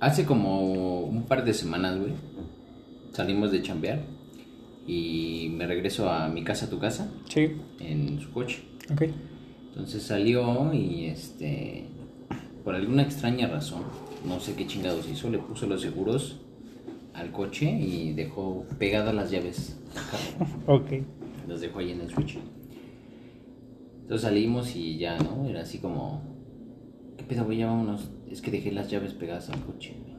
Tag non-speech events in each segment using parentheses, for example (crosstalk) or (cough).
Hace como un par de semanas, güey. Salimos de chambear. Y me regreso a mi casa, a tu casa, Sí, en su coche. ok. Entonces salió y este. Por alguna extraña razón, no sé qué chingados hizo, le puso los seguros al coche y dejó pegadas las llaves. (laughs) Ok. Las dejó ahí en el switch. Entonces salimos y ya, ¿no? Era así como. ¿Qué pedo, güey? Ya vámonos. Es que dejé las llaves pegadas al coche, güey.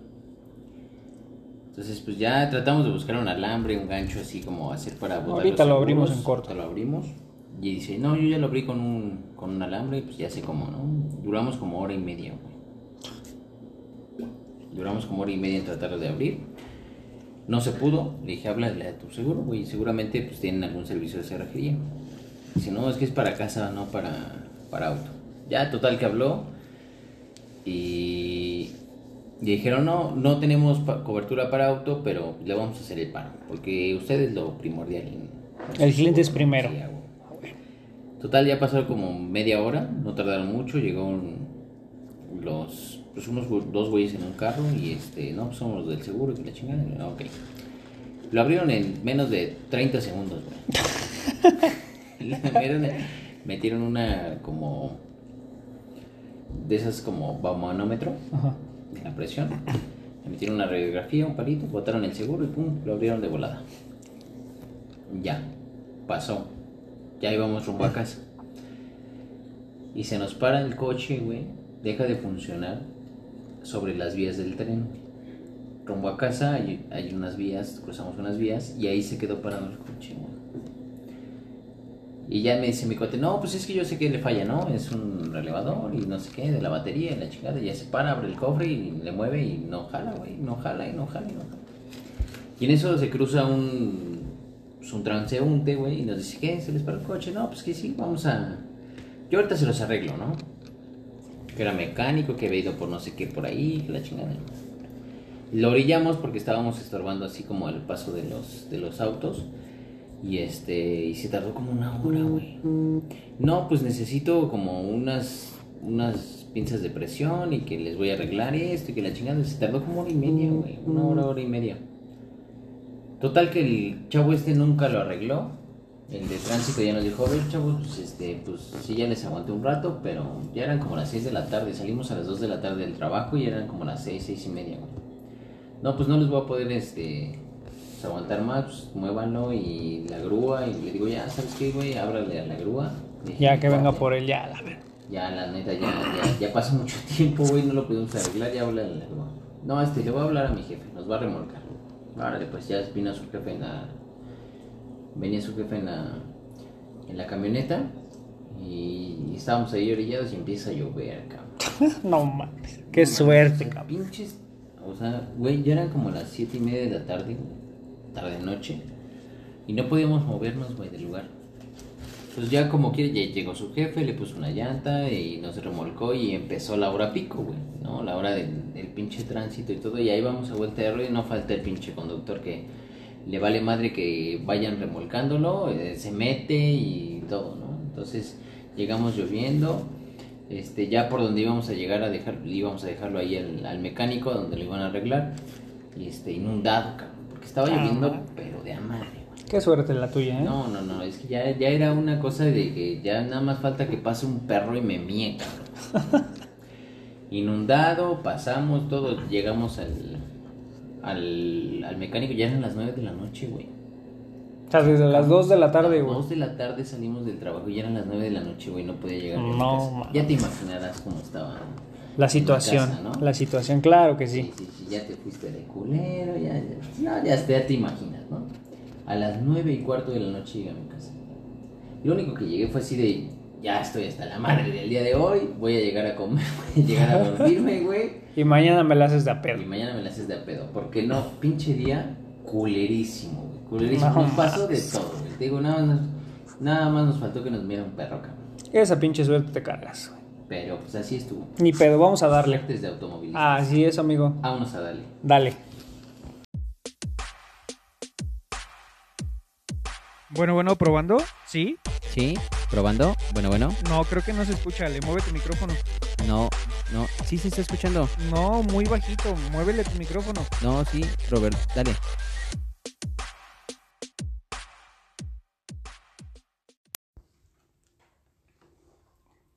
Entonces, pues ya tratamos de buscar un alambre, un gancho así como hacer para botar Ahorita los lo abrimos en corto. Lo abrimos. Y dice, no, yo ya lo abrí con un, con un alambre y pues ya sé cómo, ¿no? Duramos como hora y media, güey. Duramos como hora y media en tratar de abrir. No se pudo. Le dije, háblale a tu seguro, güey. Seguramente pues tienen algún servicio de cerrajería. Dice, no, es que es para casa, no para, para auto. Ya, total que habló. Y, y dijeron, no, no tenemos pa- cobertura para auto, pero le vamos a hacer el paro. Porque usted es lo primordial. en- El cliente es primero. Total, ya pasó como media hora, no tardaron mucho, llegó un- los, pues unos dos güeyes en un carro y este, no, pues somos los del seguro que la chingada, ok. Lo abrieron en menos de 30 segundos, güey. (laughs) Metieron una como, de esas como manómetro Ajá. de la presión, le metieron una radiografía, un palito, botaron el seguro y pum, lo abrieron de volada. Ya, pasó. Ya íbamos rumbo a casa. Y se nos para el coche, güey. Deja de funcionar sobre las vías del tren. Rumbo a casa hay, hay unas vías, cruzamos unas vías y ahí se quedó parado el coche, güey. Y ya me dice mi cuate, no, pues es que yo sé que le falla, ¿no? Es un relevador y no sé qué, de la batería la chingada. Y ya se para, abre el cofre y le mueve y no jala, güey. No jala y no jala y no jala. Y en eso se cruza un, pues, un transeúnte, güey, y nos dice, ¿qué? ¿Se les para el coche? No, pues que sí, vamos a... Yo ahorita se los arreglo, ¿no? Que era mecánico, que había ido por no sé qué por ahí, la chingada. Lo orillamos porque estábamos estorbando así como el paso de los, de los autos. Y este, y se tardó como una hora, güey. No, pues necesito como unas, unas pinzas de presión y que les voy a arreglar esto y que la chingada. Se tardó como hora y media, güey. Una hora, hora y media. Total que el chavo este nunca lo arregló. El de tránsito ya nos dijo, a ver chavos, pues este, pues sí ya les aguanté un rato, pero ya eran como las 6 de la tarde, salimos a las 2 de la tarde del trabajo y eran como las 6, 6 y media, güey. No, pues no les voy a poder este pues, aguantar más, pues muévanlo y la grúa, y le digo, ya, ¿sabes qué, güey? Ábrale a la grúa. Dije, Ya que venga "Cuate, por él, ya, la verdad. ya, la neta, ya, ya, ya pasó mucho (laughs) tiempo, güey, no lo pudimos arreglar, ya habla la grúa. No, este, le voy a hablar a mi jefe, nos va a remolcar. Árale, pues ya vino su jefe en la... Venía su jefe en la, en la camioneta y estábamos ahí orillados y empieza a llover, cabrón. (laughs) No mames. Qué suerte, cabrón. Pinches, o sea, güey, ya eran como las siete y media de la tarde, tarde noche, y no podíamos movernos, güey, del lugar. Pues ya como quiere, ya llegó su jefe, le puso una llanta y nos remolcó y empezó la hora pico, güey, ¿no? La hora del, pinche tránsito y todo, y ahí vamos a vuelta de ruedo y no falta el pinche conductor que le vale madre que vayan remolcándolo, eh, se mete y todo, ¿no? Entonces llegamos lloviendo, este, ya por donde íbamos a llegar a dejar, íbamos a dejarlo ahí al, al mecánico donde lo iban a arreglar, y este, inundado, cabrón, estaba Ah, lloviendo, madre. pero de a madre, güey. Qué suerte la tuya, ¿eh? No, no, no, es que ya, ya era una cosa de que ya nada más falta que pase un perro y me mie, cabrón. Inundado, pasamos todo, llegamos al, al, al mecánico, ya eran las 9 de la noche, güey. O sea, desde las 2 de la tarde, A güey. 2 de la tarde salimos del trabajo y ya eran las 9 de la noche, güey, no podía llegar. a No, mames. Ya te imaginarás cómo estaba. La situación. casa, ¿no? La situación, claro que Sí, sí. sí, ya te fuiste de culero, ya, ya, no, ya, ya te imaginas, ¿no? A las nueve y cuarto de la noche llegué a mi casa. Lo único que llegué fue así de, ya estoy hasta la madre del día de hoy, voy a llegar a comer, (laughs) voy a llegar a dormirme, güey, Y mañana me la haces de a y pedo. mañana me la haces de a pedo, porque no, pinche día culerísimo, güey, culerísimo, No nos pasó de todo, güey, te digo, nada más, nada más nos faltó que nos viera un perro, cabrón, Esa pinche suerte te cargas, güey. Pero pues así estuvo, Ni pedo, vamos a darle. suertes de automovilista, Así es, amigo. vámonos a darle. Dale. Bueno, bueno, probando. ¿Sí? Sí, probando. Bueno, bueno. No, creo que no se escucha. Le mueve tu micrófono. No. No, sí se está escuchando. No, muy bajito. Muévele tu micrófono. No, sí, Robert, dale.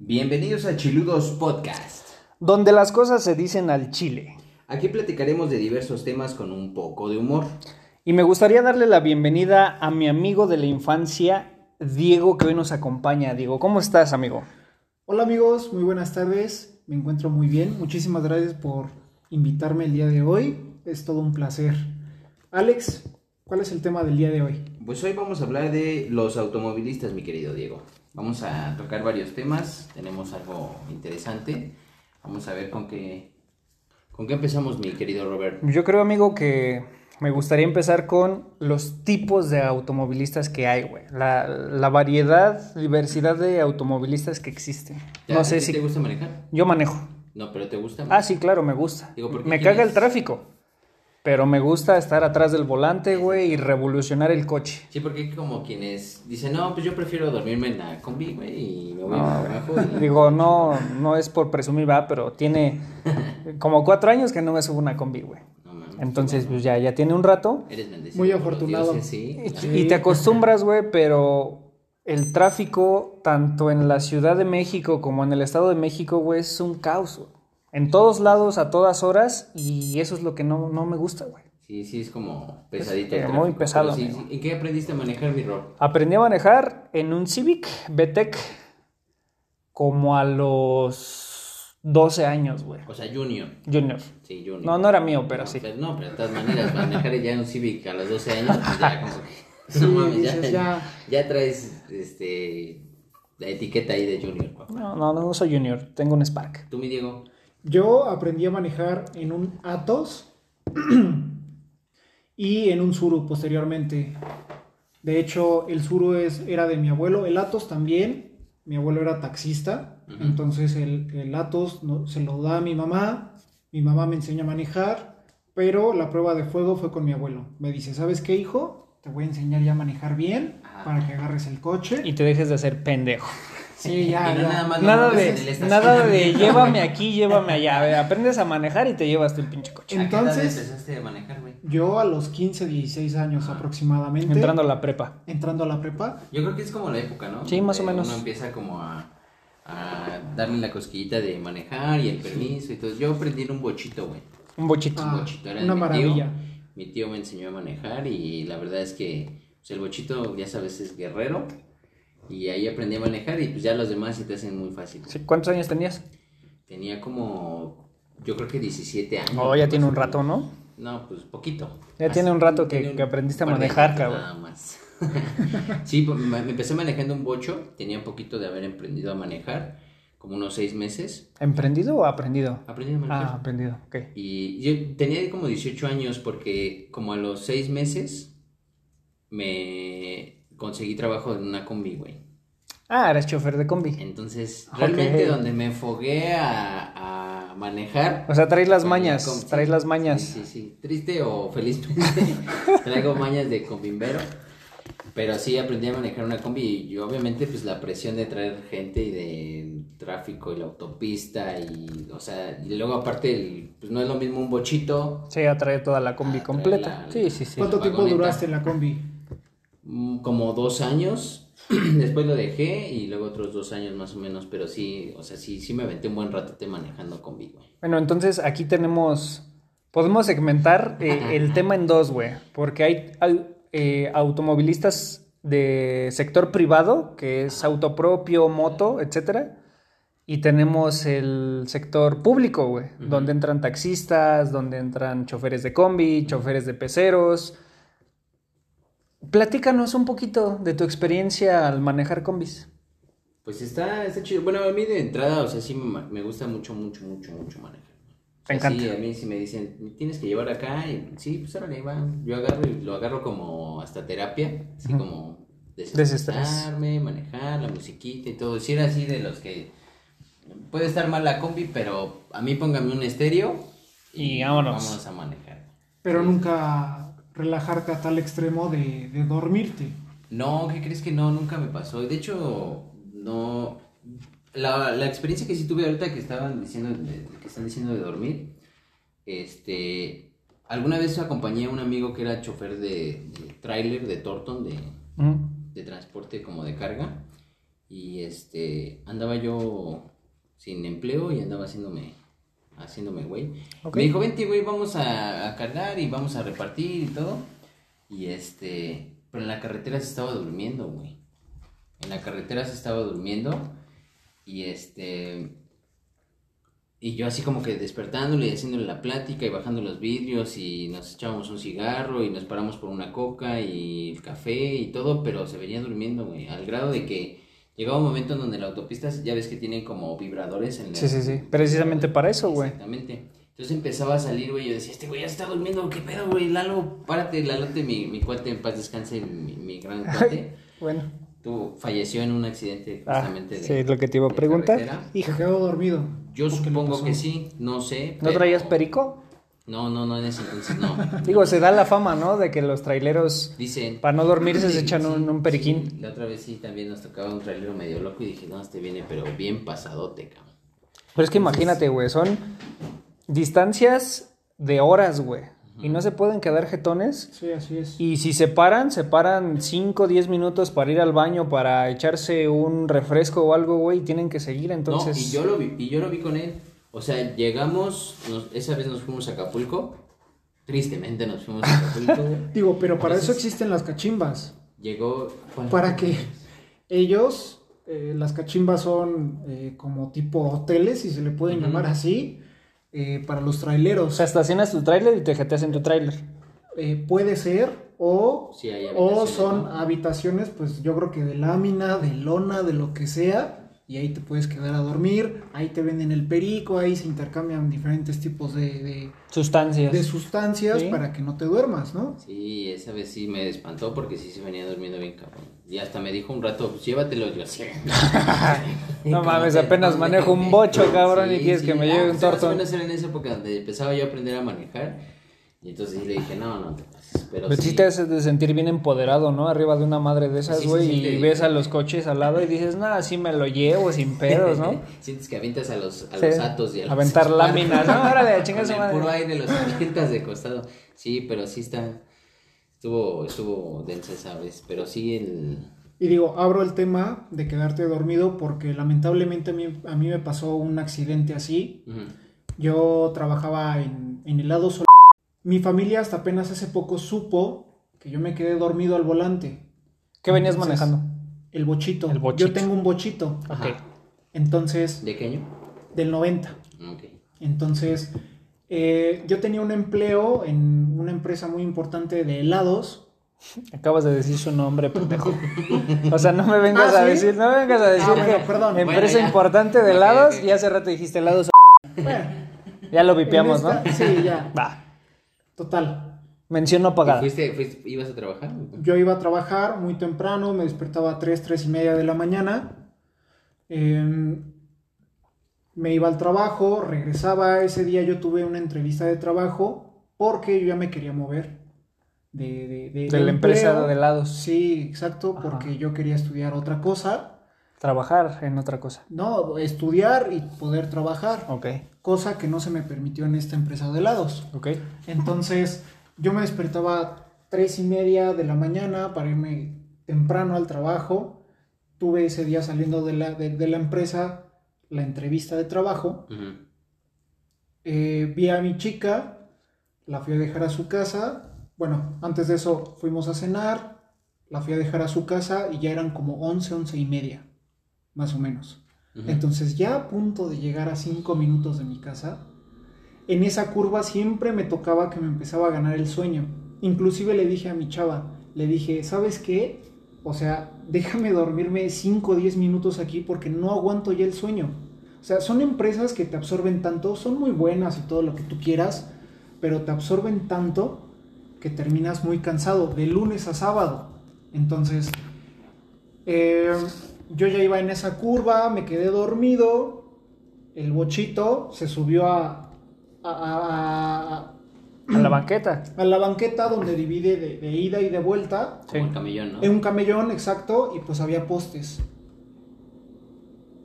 Bienvenidos a Chiludos Podcast. Donde las cosas se dicen al chile. Aquí platicaremos de diversos temas con un poco de humor. Y me gustaría darle la bienvenida a mi amigo de la infancia, Diego, que hoy nos acompaña. Diego, ¿cómo estás, amigo? Hola amigos, muy buenas tardes. Me encuentro muy bien. Muchísimas gracias por invitarme el día de hoy. Es todo un placer. Alex, ¿cuál es el tema del día de hoy? Pues hoy vamos a hablar de los automovilistas, mi querido Diego. Vamos a tocar varios temas. Tenemos algo interesante. Vamos a ver con qué, con qué empezamos, mi querido Robert. Yo creo, amigo, que me gustaría empezar con los tipos de automovilistas que hay, güey. La, la variedad, diversidad de automovilistas que existen. ¿A No sé ti si... te gusta manejar? Yo manejo. No, pero ¿te gusta? Ah, sí, claro, me gusta. Digo, ¿por qué Me caga el tráfico. Pero me gusta estar atrás del volante, güey, y revolucionar el coche. Sí, porque hay como quienes dicen, no, pues yo prefiero dormirme en la combi, güey, y me voy No, a trabajo. y- Digo, no, no es por presumir, va, pero tiene (laughs) como cuatro años que no me subo una combi, güey. No, mames, Entonces, pues ya, ya tiene un rato. Eres bendecido Muy afortunado. dioses, sí. Y, Sí. y te acostumbras, güey, pero el tráfico, tanto en la Ciudad de México como en el Estado de México, güey, es un caos. güey. En todos lados, a todas horas, y eso es lo que no, no me gusta, güey. Sí, sí, es como pesadito. Es, muy pesado, sí, sí. ¿En qué aprendiste a manejar mi Rob? Aprendí a manejar en un Civic VTEC como a los 12 años, güey. O sea, Junior. Junior. Sí, Junior. No, no era mío, pero No, sí. pero- no, pero de todas maneras, manejar ya un Civic a los 12 años, pues ya como que... (laughs) (laughs) No ya, ya. ya traes este, la etiqueta ahí de Junior, papá. No, no, no soy Junior, tengo un Spark. Tú, mi Diego. Yo aprendí a manejar en un Atos (clears throat) y en un Suru posteriormente. De hecho, el Suru es, era de mi abuelo, el Atos también. Mi abuelo era taxista, entonces el, el Atos no- se lo da a mi mamá. Mi mamá me enseña a manejar, pero la prueba de fuego fue con mi abuelo. Me dice, ¿sabes qué, hijo? Te voy a enseñar ya a manejar bien para que agarres el coche. Y te dejes de hacer pendejo. Sí, ya, Y no ya. nada más Nada de, nada de llévame aquí, llévame allá. A ver, aprendes a manejar y te llevas el pinche coche. ¿A qué edad Entonces- empezaste a manejar, güey? Yo a los 15, 16 años Ah. aproximadamente. Entrando a la prepa. entrando a la prepa. Yo creo que es como la época, ¿no? Sí, más o menos. Uno empieza como a, a darle la cosquillita de manejar y el permiso y todo. Yo aprendí en un bochito, güey. Un bochito. Ah, bochito, era de una mi tío. maravilla. Mi tío me enseñó a manejar y la verdad es que pues, el bochito, ya sabes, es guerrero. Y ahí aprendí a manejar y pues ya los demás se te hacen muy fácil. Sí, ¿Cuántos años tenías? Tenía como, yo creo que 17 años. Oh, ya tiene un rato. ¿no? No, pues poquito. Ya tiene un rato que- un que aprendiste a manejar, cabrón. Nada más. (laughs) sí, pues, me empecé manejando un bocho, tenía un poquito de haber aprendido a manejar, como unos seis meses. ¿Emprendido o aprendido? Aprendí a manejar. Ah, aprendido, ok. Y yo tenía como 18 años porque como a los seis meses me conseguí trabajo en una combi, güey. Ah, eres chofer de combi. Entonces, realmente donde me enfogué a, a manejar... O sea, traes las mañas, combi. traes las mañas. Sí, sí, sí. Triste o felizmente (laughs) traigo mañas de combimbero. Pero sí aprendí a manejar una combi y yo, obviamente pues la presión de traer gente y de tráfico y la autopista y, o sea, y luego aparte el- pues no es lo mismo un bochito Sí, a traer toda la combi completa. la- Sí, sí, sí. ¿Cuánto la tiempo vagoneta. duraste en la combi? Mm, como dos años, (clears throat) después lo dejé y luego otros dos años más o menos, pero sí, o sea, sí, sí me aventé un buen ratote manejando combi, güey. Bueno, entonces aquí tenemos. Podemos segmentar eh, el tema en dos, güey. Porque hay, hay, eh, automovilistas de sector privado, que es auto propio, moto, etcétera. Y tenemos el sector público, güey, Ujú. donde entran taxistas, donde entran choferes de combi, choferes de peceros. Platícanos un poquito de tu experiencia al manejar combis. Pues está, está chido. Bueno, a mí de entrada, o sea, sí me, gusta mucho, mucho, mucho, mucho manejar. O sea, Me encanta. Sí, a mí sí me dicen, "Me tienes que llevar acá, y sí, pues órale, va. Yo agarro y lo agarro como hasta terapia, así como desestresarme, manejar, la musiquita y todo. Si era así de los que puede estar mal la combi, pero a mí póngame un estéreo Y vámonos. Vámonos a manejar. Pero Sí. nunca relajarte a tal extremo de, de dormirte. No, ¿qué crees que no? Nunca me pasó. De hecho, no. la, la experiencia que sí tuve ahorita que estaban diciendo, de- que están diciendo de dormir, este, alguna vez acompañé a un amigo que era chofer de, de tráiler de Torton, de, Ujú. de transporte como de carga, y este, andaba yo sin empleo y andaba haciéndome, haciéndome güey. Me dijo, vente güey, vamos a, a cargar y vamos a repartir y todo, y este, pero en la carretera se estaba durmiendo, güey. En la carretera se estaba durmiendo y este y yo así como que despertándole y haciéndole la plática y bajando los vidrios y nos echábamos un cigarro y nos paramos por una coca y el café y todo, pero se venía durmiendo, güey, al grado de que llegaba un momento en donde la autopista ya ves que tiene como vibradores en la- Sí, sí, sí. Precisamente para eso, güey. Exactamente. Entonces empezaba a salir, güey, yo decía, este güey ya está durmiendo, ¿qué pedo, güey? Lalo, párate, Lalote, mi, mi cuate, en paz descanse, mi, mi gran cuate. Bueno. Tú falleció en un accidente Ah, justamente de sí, es lo que te iba a preguntar. carretera. Y se quedó dormido. Yo ¿Por qué le supongo que sí, no sé. ¿No pero- traías perico? No, no, no, en ese entonces no. (laughs) Digo, se da la fama, ¿no? De que los traileros, Dicen. para no dormirse, se Sí, echan sí, un, un periquín. sí. La otra vez sí también nos tocaba un trailero medio loco y dije, no, este viene, pero bien pasadote, cabrón. Pero es que imagínate, güey, son distancias de horas, güey. Y no se pueden quedar jetones. Sí, así es. Y si se paran, se paran 5 o 10 minutos para ir al baño, para echarse un refresco o algo, güey, y tienen que seguir, entonces... No, y yo lo vi, y yo lo vi con él. O sea, llegamos, nos- esa vez nos fuimos a Acapulco. Tristemente nos fuimos a Acapulco. (laughs) Digo, pero para eso existen las cachimbas. Llegó. ¿cuál? Para que ellos, eh, las cachimbas son eh, como tipo hoteles, si se le pueden llamar así, eh, para los O traileros. sea, estacionas tu tráiler y te jeteas en tu tráiler. Eh, puede ser, o, Sí, hay o son ¿no? habitaciones, pues yo creo que de lámina, de lona, de lo que sea, y ahí te puedes quedar a dormir, ahí te venden el perico, ahí se intercambian diferentes tipos de, de- Sustancias. de sustancias Sí. para que no te duermas, ¿no? Sí, esa vez sí me espantó porque sí se venía durmiendo bien cabrón. Y hasta me dijo un rato, pues llévatelo. Yo, sí. (laughs) No mames, apenas manejo un bocho, cabrón, y quieres sí. que me Ah, lleve un pues, tortón. menos era en esa época donde empezaba yo a aprender a manejar. Y entonces sí le dije, no, no te pases. Pero Pero sí sí, te haces de sentir bien empoderado, ¿no? Arriba de una madre de esas, Sí, sí, güey, sí, y ves a los coches al lado y dices, nada, sí me lo llevo sin (laughs) pedos, ¿no? Sientes que avientas a los, a Sí. los atos y a los Aventar (laughs) láminas, ¿no? Órale, Con su el madre. puro aire los avientas de costado. Sí, pero sí está. Estuvo, estuvo densa esa vez. Pero sí el. Y digo, abro el tema de quedarte dormido porque lamentablemente a mí, a mí me pasó un accidente así. Yo trabajaba en, en helado sol. Mi familia hasta apenas hace poco supo que yo me quedé dormido al volante. ¿Qué venías Entonces, manejando? El bochito. El bochito. Yo tengo un bochito. Ajá. Ok. Entonces, ¿De qué año? del 90. Ok. Entonces, eh, yo tenía un empleo en una empresa muy importante de helados. Acabas de decir su nombre, pendejo. (laughs) O sea, no me vengas ¿Ah, a sí? decir, no me vengas a decir bueno, que perdón. empresa Bueno, importante de helados y hace rato dijiste helados. Bueno, Ya lo en vipeamos, ¿no? Sí, ya. Va. Total. Mención no ¿Y pagada. fuiste, fuiste- ibas a trabajar? Yo iba a trabajar muy temprano, me despertaba a 3, 3 y media de la mañana. Eh, me iba al trabajo, regresaba. Ese día yo tuve una entrevista de trabajo porque yo ya me quería mover de, de, de- De la empresa empleo. de helados. Sí, exacto, Ajá. porque yo quería estudiar otra cosa. Trabajar en otra cosa. No, estudiar y poder trabajar. Ok, Cosa que no se me permitió en esta empresa de helados. ok. Entonces, yo me despertaba tres y media de la mañana para irme temprano al trabajo. Tuve ese día saliendo de la, de, de la empresa la entrevista de trabajo. Eh, vi a mi chica, la fui a dejar a su casa. Bueno, antes de eso fuimos a cenar, la fui a dejar a su casa y ya eran como 11, 11 y media, más o menos. Entonces ya a punto de llegar a cinco minutos de mi casa, en esa curva siempre me tocaba que me empezaba a ganar el sueño. Inclusive le dije a mi chava, le dije, ¿sabes qué? O sea, déjame dormirme 5 o 10 minutos aquí porque no aguanto ya el sueño. O sea, son empresas que te absorben tanto, son muy buenas y todo lo que tú quieras, pero te absorben tanto que terminas muy cansado de lunes a sábado. Entonces, eh, yo ya iba en esa curva, me quedé dormido, el bochito se subió a, a, a- a- A la banqueta. (clears throat) a la banqueta donde divide de, de ida y de vuelta. Como Sí. el camellón, ¿no? En un camellón, exacto, y pues había postes.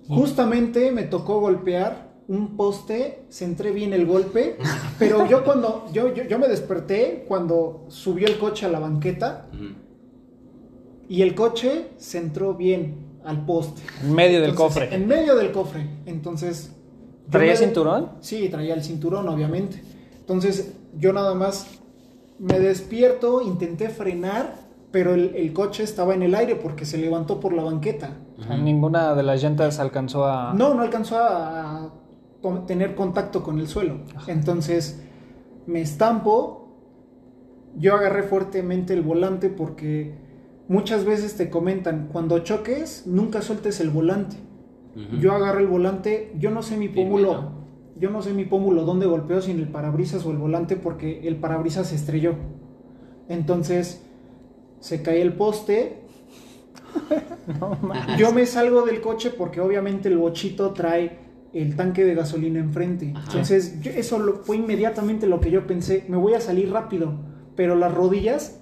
Justamente me tocó golpear un poste, centré bien el golpe, (laughs) pero yo cuando, yo, yo, yo me desperté cuando subió el coche a la banqueta y el coche se entró bien al poste. En medio del Entonces, cofre. En medio del cofre. Entonces. ¿Traía me- cinturón? Sí, traía el cinturón, obviamente. Entonces, yo nada más me despierto, intenté frenar, pero el, el coche estaba en el aire porque se levantó por la banqueta. Ninguna de las llantas alcanzó a... No, no alcanzó a, tener contacto con el suelo. Entonces, me estampo. Yo agarré fuertemente el volante porque muchas veces te comentan, cuando choques, nunca sueltes el volante. Yo agarré el volante, yo no sé mi pómulo, yo no sé mi pómulo dónde golpeó, sin el parabrisas o el volante, porque el parabrisas se estrelló. Entonces, se cae el poste, (laughs) No, yo me salgo del coche porque obviamente el bochito trae el tanque de gasolina enfrente. Ajá. Entonces, yo- eso lo- fue inmediatamente lo que yo pensé, me voy a salir rápido, pero las rodillas,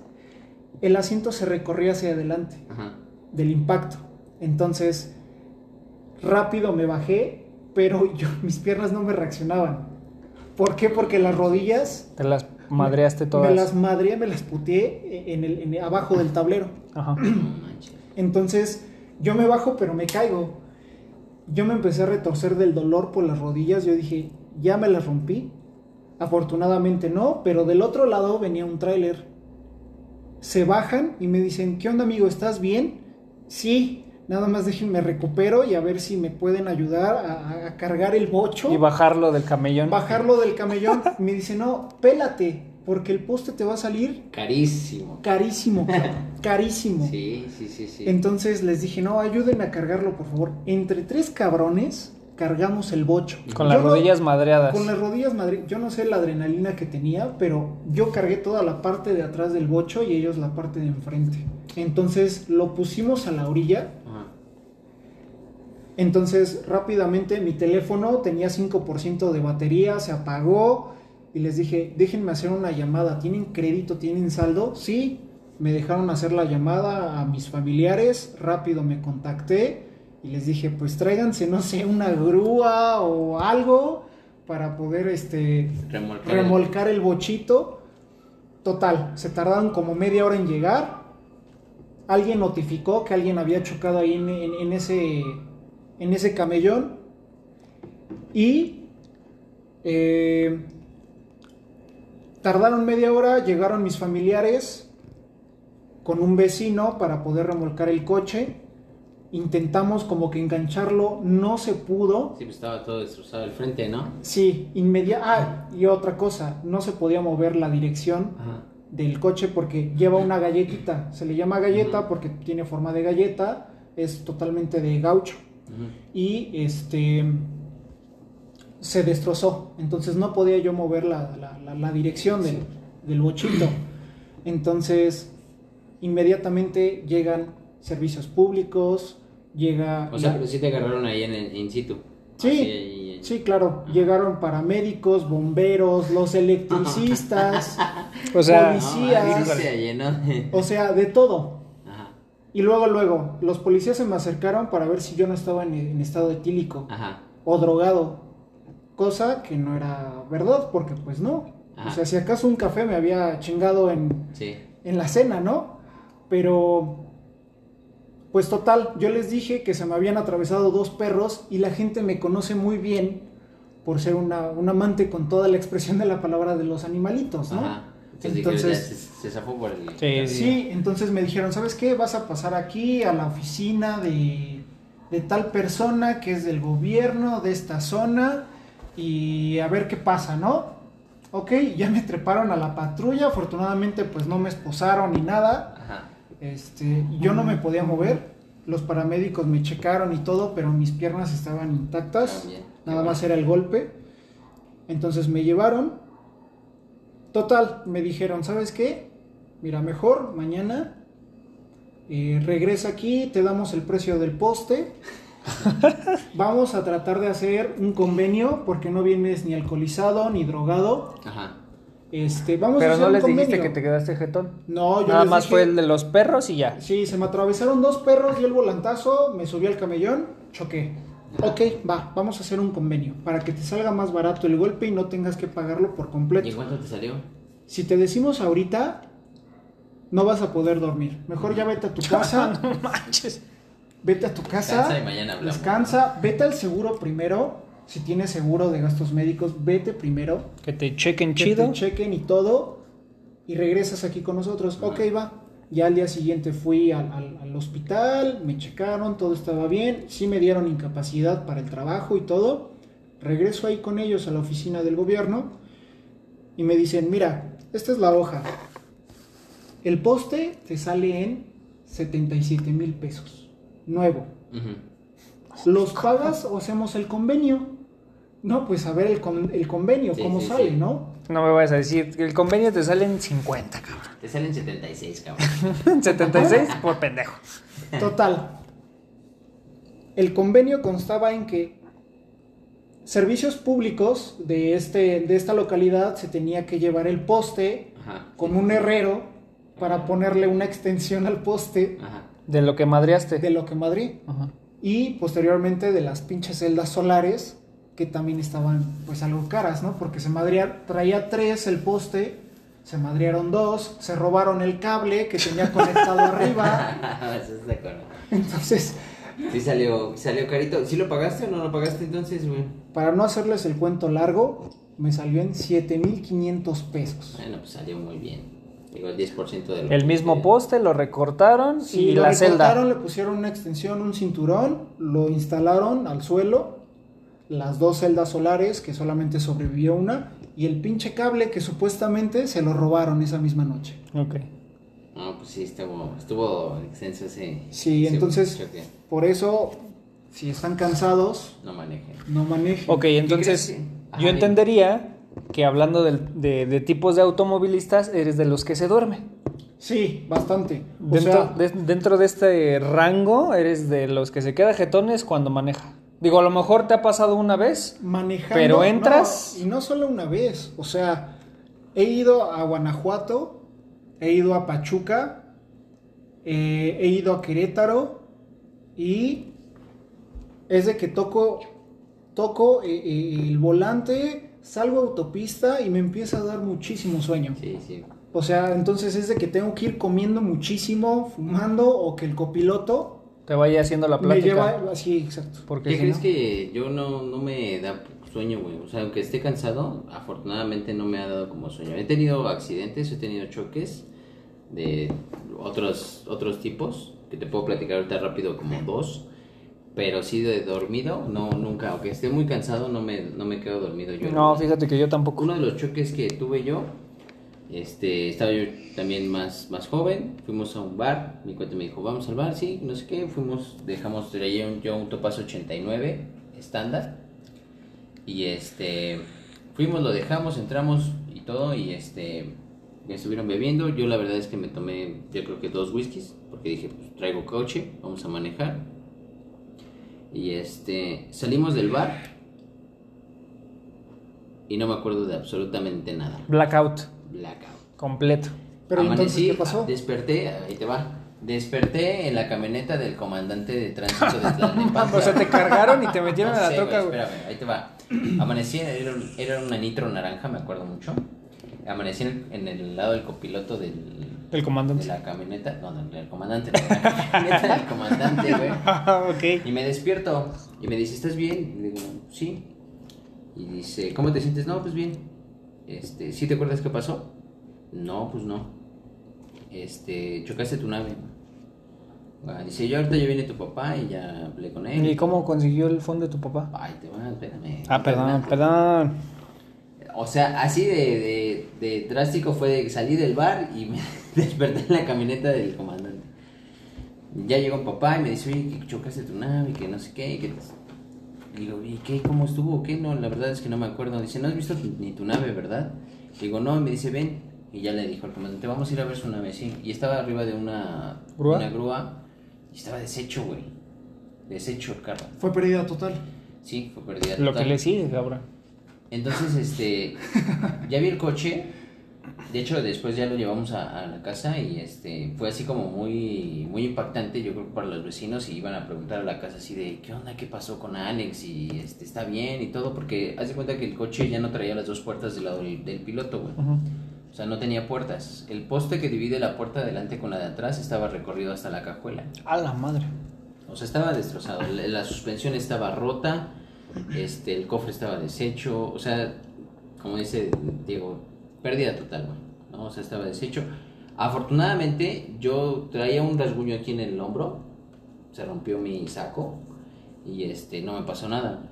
el asiento se recorría hacia adelante Ajá. del impacto. Entonces, rápido me bajé, pero (laughs) yo, mis piernas no me reaccionaban. ¿Por qué? Porque las rodillas Te las madreaste todas. me las madreé, me las puteé en el, en- abajo del tablero. Ajá. No manches. Entonces, yo me bajo, pero me caigo. Yo me empecé a retorcer del dolor por las rodillas. Yo dije, ya me las rompí. Afortunadamente no, pero del otro lado venía un tráiler. Se bajan y me dicen, ¿qué onda amigo? ¿Estás bien? Sí, nada más déjenme recupero y a ver si me pueden ayudar a, a cargar el bocho. Y bajarlo del camellón. bajarlo del camellón. Y (laughs) me dice, no, pélate, porque el poste te va a salir Carísimo. carísimo, (laughs) cabrón, carísimo. Sí, sí, sí, sí. Entonces les dije, no, ayúdenme a cargarlo, por favor. Entre tres cabrones cargamos el bocho. Con las Yo no- rodillas madreadas. con las rodillas, madre. Yo no sé la adrenalina que tenía, pero yo cargué toda la parte de atrás del bocho y ellos la parte de enfrente. Entonces lo pusimos a la orilla. Ajá. Entonces rápidamente mi teléfono tenía 5% de batería, se apagó y les dije, déjenme hacer una llamada. ¿Tienen crédito? ¿Tienen saldo? Sí. Me dejaron hacer la llamada a mis familiares, rápido me contacté y les dije, pues tráiganse, no sé, una grúa o algo para poder este, Remolcar. remolcar el bochito. Total, se tardaron como media hora en llegar. Alguien notificó que alguien había chocado ahí en, en- en ese, en ese camellón. Y eh, tardaron media hora, llegaron mis familiares con un vecino para poder remolcar el coche. Intentamos como que engancharlo, no se pudo. Sí, pues estaba todo destrozado el frente, ¿no? Sí, inmediata. Ah, y otra cosa, no se podía mover la dirección Ajá. del coche porque lleva una galletita. Se le llama galleta porque tiene forma de galleta, es totalmente de gaucho. Y este se destrozó. Entonces no podía yo mover la, la- la- la dirección del, del bochito. Entonces, inmediatamente llegan servicios públicos, llega. O sea, la- pero sí te agarraron ahí en, in situ. Sí, Así, Sí, claro, llegaron paramédicos, bomberos, los (laughs) electricistas, O sea, No, policías, ahí se llenó de- o sea, de todo. Ajá. Y luego, luego, los policías se me acercaron para ver si yo no estaba en, en estado etílico Ajá. o drogado, cosa que no era verdad, porque pues no. Ajá. O sea, si acaso un café me había chingado en, Sí. en la cena, ¿no? Pero, pues total, yo les dije que se me habían atravesado dos perros y la gente me conoce muy bien por ser una, un amante con toda la expresión de la palabra de los animalitos, ¿no? Ajá. Entonces, se, se zafó por el. Sí, Sí, entonces me dijeron, ¿sabes qué? Vas a pasar aquí a la oficina de, de tal persona que es del gobierno de esta zona y a ver qué pasa, ¿no? Ok, ya me treparon a la patrulla, afortunadamente pues no me esposaron ni nada. Este, yo no me podía mover. Los paramédicos me checaron y todo, pero mis piernas estaban intactas. Ah, bien. Nada más era el golpe. Entonces me llevaron. Total, me dijeron, ¿sabes qué? Mira, mejor mañana eh, regresa aquí, te damos el precio del poste. (laughs) Vamos a tratar de hacer un convenio porque no vienes ni alcoholizado ni drogado. Ajá. Este, vamos a hacer no un les dijiste convenio. que te quedaste jetón. No, yo Nada les más dije- fue el de los perros y ya. Sí, se me atravesaron dos perros, dio el volantazo, me subí al camellón, choqué. Ok, va, vamos a hacer un convenio para que te salga más barato el golpe y no tengas que pagarlo por ¿Y completo. cuánto te salió? Si te decimos ahorita, no vas a poder dormir. Mejor ya vete a tu (laughs) casa, no manches. vete a tu casa, Descansa y mañana hablamos. descansa, vete al seguro primero. Si tienes seguro de gastos médicos, vete primero. Que te chequen que chido. te chequen y todo y regresas aquí con nosotros. Ok, va. Ya al día siguiente fui al, al- al hospital, me checaron, todo estaba bien, sí me dieron incapacidad para el trabajo y todo. Regreso ahí con ellos a la oficina del gobierno y me dicen, mira, esta es la hoja. El poste te sale en 77 mil pesos, nuevo. ¿Los pagas o hacemos el convenio? No, pues a ver el, con- el convenio, Sí, cómo sí, sale, sí. ¿no? No me vayas a decir que el convenio te sale en 50, cabrón. Te salen 76, cabrón. (laughs) 76 por pendejo. Total. El convenio constaba en que servicios públicos de, este, de esta localidad se tenía que llevar el poste Ajá. con un herrero para ponerle una extensión al poste Ajá. De lo que madreaste. de lo que Madrid Ajá. y posteriormente de las pinches celdas solares que también estaban pues algo caras, ¿no? Porque se madrea, traía tres el poste, se madrearon dos, se robaron el cable que tenía conectado (laughs) arriba, Eso es de acuerdo. entonces Sí salió, salió carito. ¿Sí lo pagaste o no lo pagaste entonces, güey? Para no hacerles el cuento largo, me salió en 7500 pesos. Bueno, pues salió muy bien. Digo, el 10% de lo El que mismo te- poste lo recortaron Sí, y lo la recortaron, celda. le pusieron una extensión, un cinturón, lo instalaron al suelo, las dos celdas solares, que solamente sobrevivió una, y el pinche cable que supuestamente se lo robaron esa misma noche. Ok. No, pues sí, estuvo, estuvo extenso ese. Sí, ese entonces, choque. por eso, si están cansados, No maneje. no manejen. Ok, entonces Ajá, yo entendería que hablando del- de, de tipos de automovilistas, eres de los que se duerme. Sí, bastante. O Dentro, sea, de, dentro de este rango, eres de los que se queda jetones cuando maneja. Digo, a lo mejor te ha pasado una vez. manejando. Pero entras- no, y no solo una vez. O sea, he ido a Guanajuato, he ido a Pachuca, eh, he ido a Querétaro y es de que toco, toco eh, eh, el volante, salgo a autopista y me empieza a dar muchísimo sueño. Sí, sí. O sea, entonces es de que tengo que ir comiendo muchísimo, fumando o que el copiloto Te vaya haciendo la me plática. lleva así, exacto. Porque ¿Qué si crees no- que yo no, no me da sueño, güey? O sea, aunque esté cansado, afortunadamente no me ha dado como sueño. He tenido accidentes, he tenido choques de otros, otros tipos, que te puedo platicar ahorita rápido como dos. Pero sí de dormido, no, nunca. Aunque esté muy cansado, no me, no me quedo dormido yo. No, fíjate que yo tampoco. Uno de los choques que tuve yo, este, estaba yo también más, más joven, fuimos a un bar, mi cuate me dijo, vamos al bar, sí, no sé qué, fuimos, dejamos, traía yo un Topaz 89 estándar, y este, fuimos, lo dejamos, entramos y todo, y este, ya estuvieron bebiendo, yo la verdad es que me tomé, yo creo que dos whiskies, porque dije, pues traigo coche, vamos a manejar, y este, salimos del bar, y no me acuerdo de absolutamente nada. Blackout. Completo. Pero Amanecí, entonces, ¿qué pasó? Desperté, ahí te va. Desperté en la camioneta del comandante de tránsito de (laughs) Tlalnepantla. O sea, te cargaron y te metieron No a la (laughs) sé, troca, güey. Espérame, ahí te va. Amanecí, era, era una nitro naranja, me acuerdo mucho. Amanecí en el, en el lado del copiloto del, El de comandante. la camioneta. No, no, del comandante. de la camioneta del comandante, güey. (laughs) ok. Y me despierto y me dice, ¿estás bien? Y le digo, sí. Y dice, ¿cómo te sientes? No, pues bien. Este, ¿sí te acuerdas qué pasó? No, pues no. Este, chocaste tu nave. Ah, dice, yo ahorita ya viene tu papá y ya hablé con él. ¿Y cómo consiguió el fondo de tu papá? Ay, te va, espérame. Ah, perdón, perdón. O sea, así de, de, de drástico fue de salí del bar y me (laughs) desperté en la camioneta del comandante. Ya llegó papá y me dice, oye, que chocaste tu nave y que no sé qué. Y que... Digo, ¿y qué? ¿Cómo estuvo? ¿Qué? No, la verdad es que no me acuerdo. Dice, no has visto ni tu nave, ¿verdad? Digo, no, y me dice, ven. Y ya le dijo al comandante, vamos a ir a ver su nave, sí. Y estaba arriba de una ¿Grúa? Una grúa y estaba deshecho, güey. Deshecho el carro. Fue pérdida total. Sí, fue perdida. Lo que total. le sigue, cabrón. Entonces, este, (laughs) ya vi el coche, De hecho, después ya lo llevamos a, a la casa y este fue así como muy muy impactante, yo creo que para los vecinos y iban a preguntar a la casa así de qué onda, qué pasó con Alex y este está bien y todo, porque haz de cuenta que el coche ya no traía las dos puertas del lado del, del piloto, güey. O sea, no tenía puertas. El poste que divide la puerta de delante con la de atrás estaba recorrido hasta la cajuela. A la madre. O sea, estaba destrozado. La, la suspensión estaba rota, este, el cofre estaba deshecho. O sea, como dice Diego, pérdida total, güey. ¿no? O sea, estaba deshecho. Afortunadamente, yo traía un rasguño aquí en el hombro. Se rompió mi saco y este, no me pasó nada.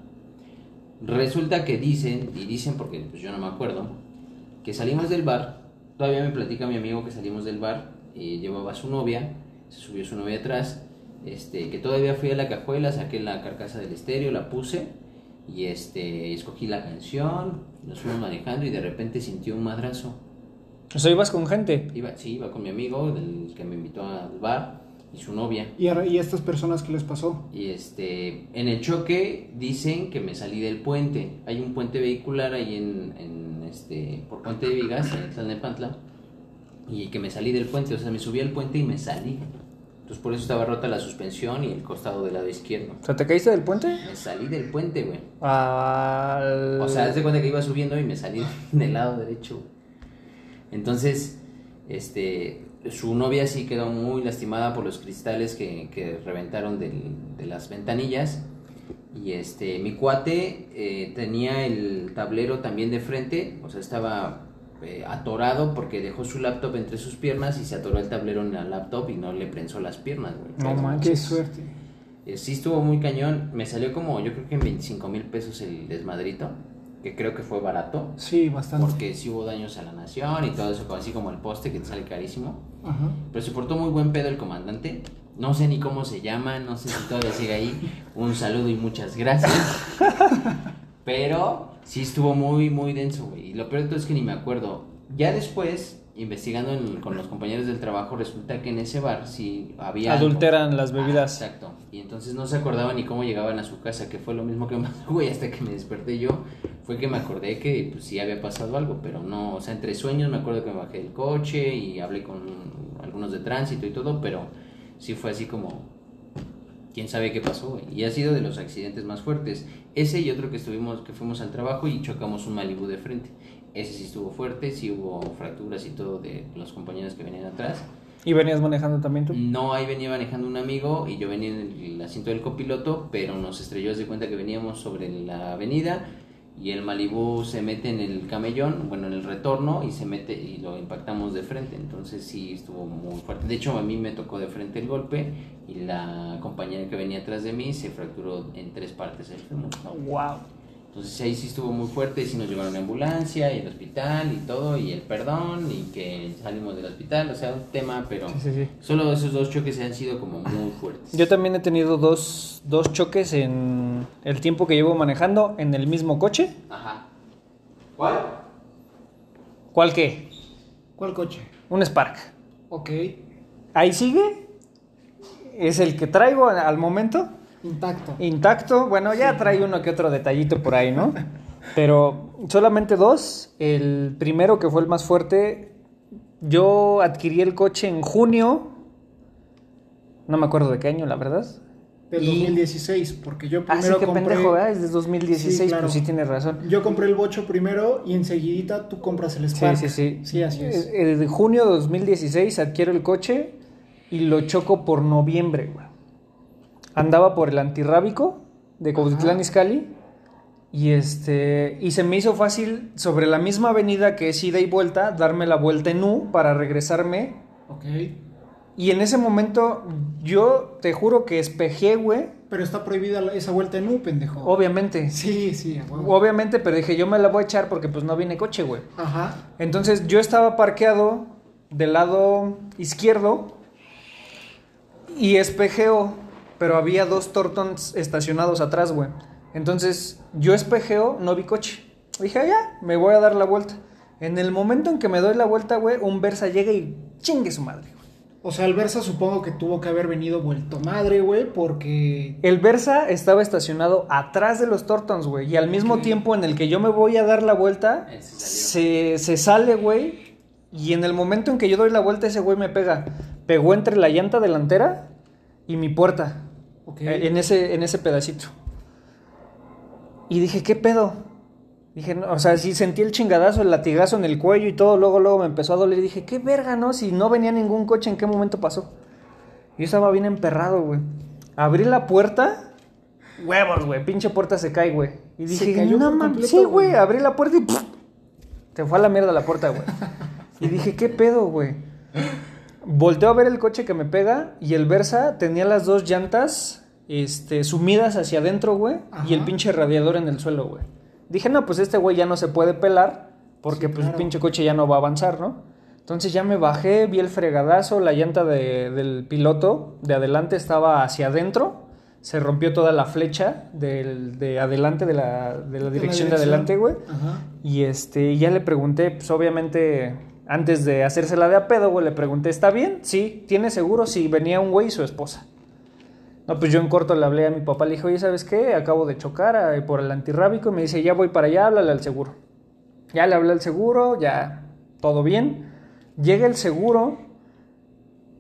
Resulta que dicen, y dicen porque pues, yo no me acuerdo, que salimos del bar. Todavía me platica mi amigo que salimos del bar, y llevaba a su novia, se subió su novia atrás, este, que todavía fui a la cajuela, saqué la carcasa del estéreo, la puse y este, escogí la canción, nos fuimos manejando y de repente sintió un madrazo. O sea, ibas con gente. Iba, sí, iba con mi amigo, del que me invitó al bar, y su novia. ¿Y a, y a estas personas qué les pasó? Y este, en el choque dicen que me salí del puente. Hay un puente vehicular ahí en, en este, por Puente de Vigas, en Tlalnepantla. Y que me salí del puente, o sea, me subí al puente y me salí. Entonces por eso estaba rota la suspensión y el costado del lado izquierdo. O sea, ¿te caíste del puente? Me salí del puente, güey. Al... O sea, haz de cuenta que iba subiendo y me salí (laughs) del lado derecho. Entonces, este, su novia sí quedó muy lastimada por los cristales que, que reventaron del- de las ventanillas. Y este, mi cuate eh, tenía el tablero también de frente, o sea, estaba eh, atorado porque dejó su laptop entre sus piernas y se atoró el tablero en la laptop y no le prensó las piernas, güey. No manches. Qué suerte. eh, sí estuvo muy cañón, me salió como, yo creo que en 25 mil pesos el desmadrito, que creo que fue barato. Sí, bastante. Porque sí hubo daños a la nación y todo eso, así como el poste que te sale carísimo. Ajá. Pero se portó muy buen pedo el comandante. No sé ni cómo se llama, no sé si todavía sigue ahí. Un saludo y muchas gracias. (laughs) Pero sí estuvo muy, muy denso, güey. Y lo peor de todo es que ni me acuerdo. Ya después, investigando en- con los compañeros del trabajo, resulta que en ese bar sí había... algo. Adulteran las bebidas. Ah, exacto. Y entonces no se acordaba ni cómo llegaban a su casa, que fue lo mismo que pasó, güey, hasta que me desperté yo. Fue que me acordé que pues, sí había pasado algo, pero no, o sea, entre sueños me acuerdo que me bajé del coche y hablé con algunos de tránsito y todo, pero sí fue así como, quién sabe qué pasó, güey. Y ha sido de los accidentes más fuertes. Ese y otro que estuvimos, que fuimos al trabajo y chocamos un Malibu de frente. Ese sí estuvo fuerte, sí hubo fracturas y todo de los compañeros que venían atrás. ¿Y venías manejando también tú? No, ahí venía manejando un amigo y yo venía en el asiento del copiloto, pero nos estrelló, de cuenta que veníamos sobre la avenida y el Malibú se mete en el camellón, bueno, en el retorno y se mete y lo impactamos de frente, entonces sí estuvo muy fuerte. De hecho, a mí me tocó de frente el golpe y la compañera que venía atrás de mí se fracturó en tres partes el fémur. Wow. Entonces ahí sí estuvo muy fuerte, sí nos llevaron a ambulancia y al hospital y todo, y el perdón, y que salimos del hospital, o sea, un tema, pero Sí, sí, sí. solo esos dos choques han sido como muy fuertes. Yo también he tenido dos, dos choques en el tiempo que llevo manejando en el mismo coche. Ajá. ¿Cuál? ¿Cuál qué? ¿Cuál coche? Un Spark. Ok. Ahí sigue. Es el que traigo al momento. Intacto. Intacto. Bueno, ya trae uno que otro detallito por ahí, ¿no? Pero solamente dos. El primero, que fue el más fuerte, yo adquirí el coche en junio. No me acuerdo de qué año, la verdad. Del Y- 2016, porque yo Ah, sí, primero qué compré... pendejo, ¿verdad? Es de 2016, Sí, claro. pues sí tienes razón. Yo compré el bocho primero y enseguidita tú compras el Sí, Spark. sí, sí. Sí, así es. Eh, De junio de 2016 adquiero el coche y lo choco por noviembre, güey. Andaba por el antirrábico de Cuautitlán. Izcalli y este y se me hizo fácil sobre la misma avenida que es ida y vuelta darme la vuelta en U para regresarme Ok. y en ese momento yo te juro que espejé, güey. Pero está prohibida esa vuelta en U, pendejo. Obviamente. Sí, sí. Obviamente, pero dije, yo me la voy a echar porque pues no viene coche, güey. Ajá. Entonces yo estaba parqueado del lado izquierdo y espejeo, pero había dos Tortons estacionados atrás, güey. Entonces yo espejeo, no vi coche. Dije, "Ah, ya, me voy a dar la vuelta. En el momento en que me doy la vuelta, güey, un Versa llega y chingue su madre. güey. O sea, el Versa supongo que tuvo que haber venido vuelto madre, güey, porque... El Versa estaba estacionado atrás de los Tortons, güey. Y al mismo tiempo en el que yo me voy a dar la vuelta, se, se sale, güey. Y en el momento en que yo doy la vuelta, ese güey me pega. Pegó entre la llanta delantera y mi puerta. Eh, En ese, en ese pedacito. Y dije, ¿qué pedo? Dije, no, o sea, sí sentí el chingadazo, el latigazo en el cuello y todo, luego, luego me empezó a doler. Y dije, ¿qué verga, no? Si no venía ningún coche, ¿en qué momento pasó? Yo estaba bien emperrado, güey. Abrí la puerta, huevos, güey, pinche puerta se cae, güey. Y dije, no mames, sí, güey, abrí la puerta y se fue a la mierda la puerta, güey. (laughs) Y dije, ¿qué pedo, güey? Volteo a ver el coche que me pega y el Versa tenía las dos llantas este, sumidas hacia adentro, güey, y el pinche radiador en el suelo, güey. Dije, no, pues este güey ya no se puede pelar porque Sí, pues el pinche coche ya no va a avanzar, ¿no? Entonces ya me bajé, vi el fregadazo, la llanta de- del piloto de adelante estaba hacia adentro, se rompió toda la flecha del, de adelante, de la, de la dirección de adelante, güey. Y este, ya le pregunté, pues obviamente, antes de hacérsela de a pedo, güey, le pregunté, ¿está bien? Sí, ¿tiene seguro? Sí, venía un güey y su esposa. No, pues yo en corto le hablé a mi papá, le dije, oye, ¿sabes qué? Acabo de chocar eh, por el antirrábico y me dice, ya voy para allá, háblale al seguro. Ya le hablé al seguro, ya todo bien. Llega el seguro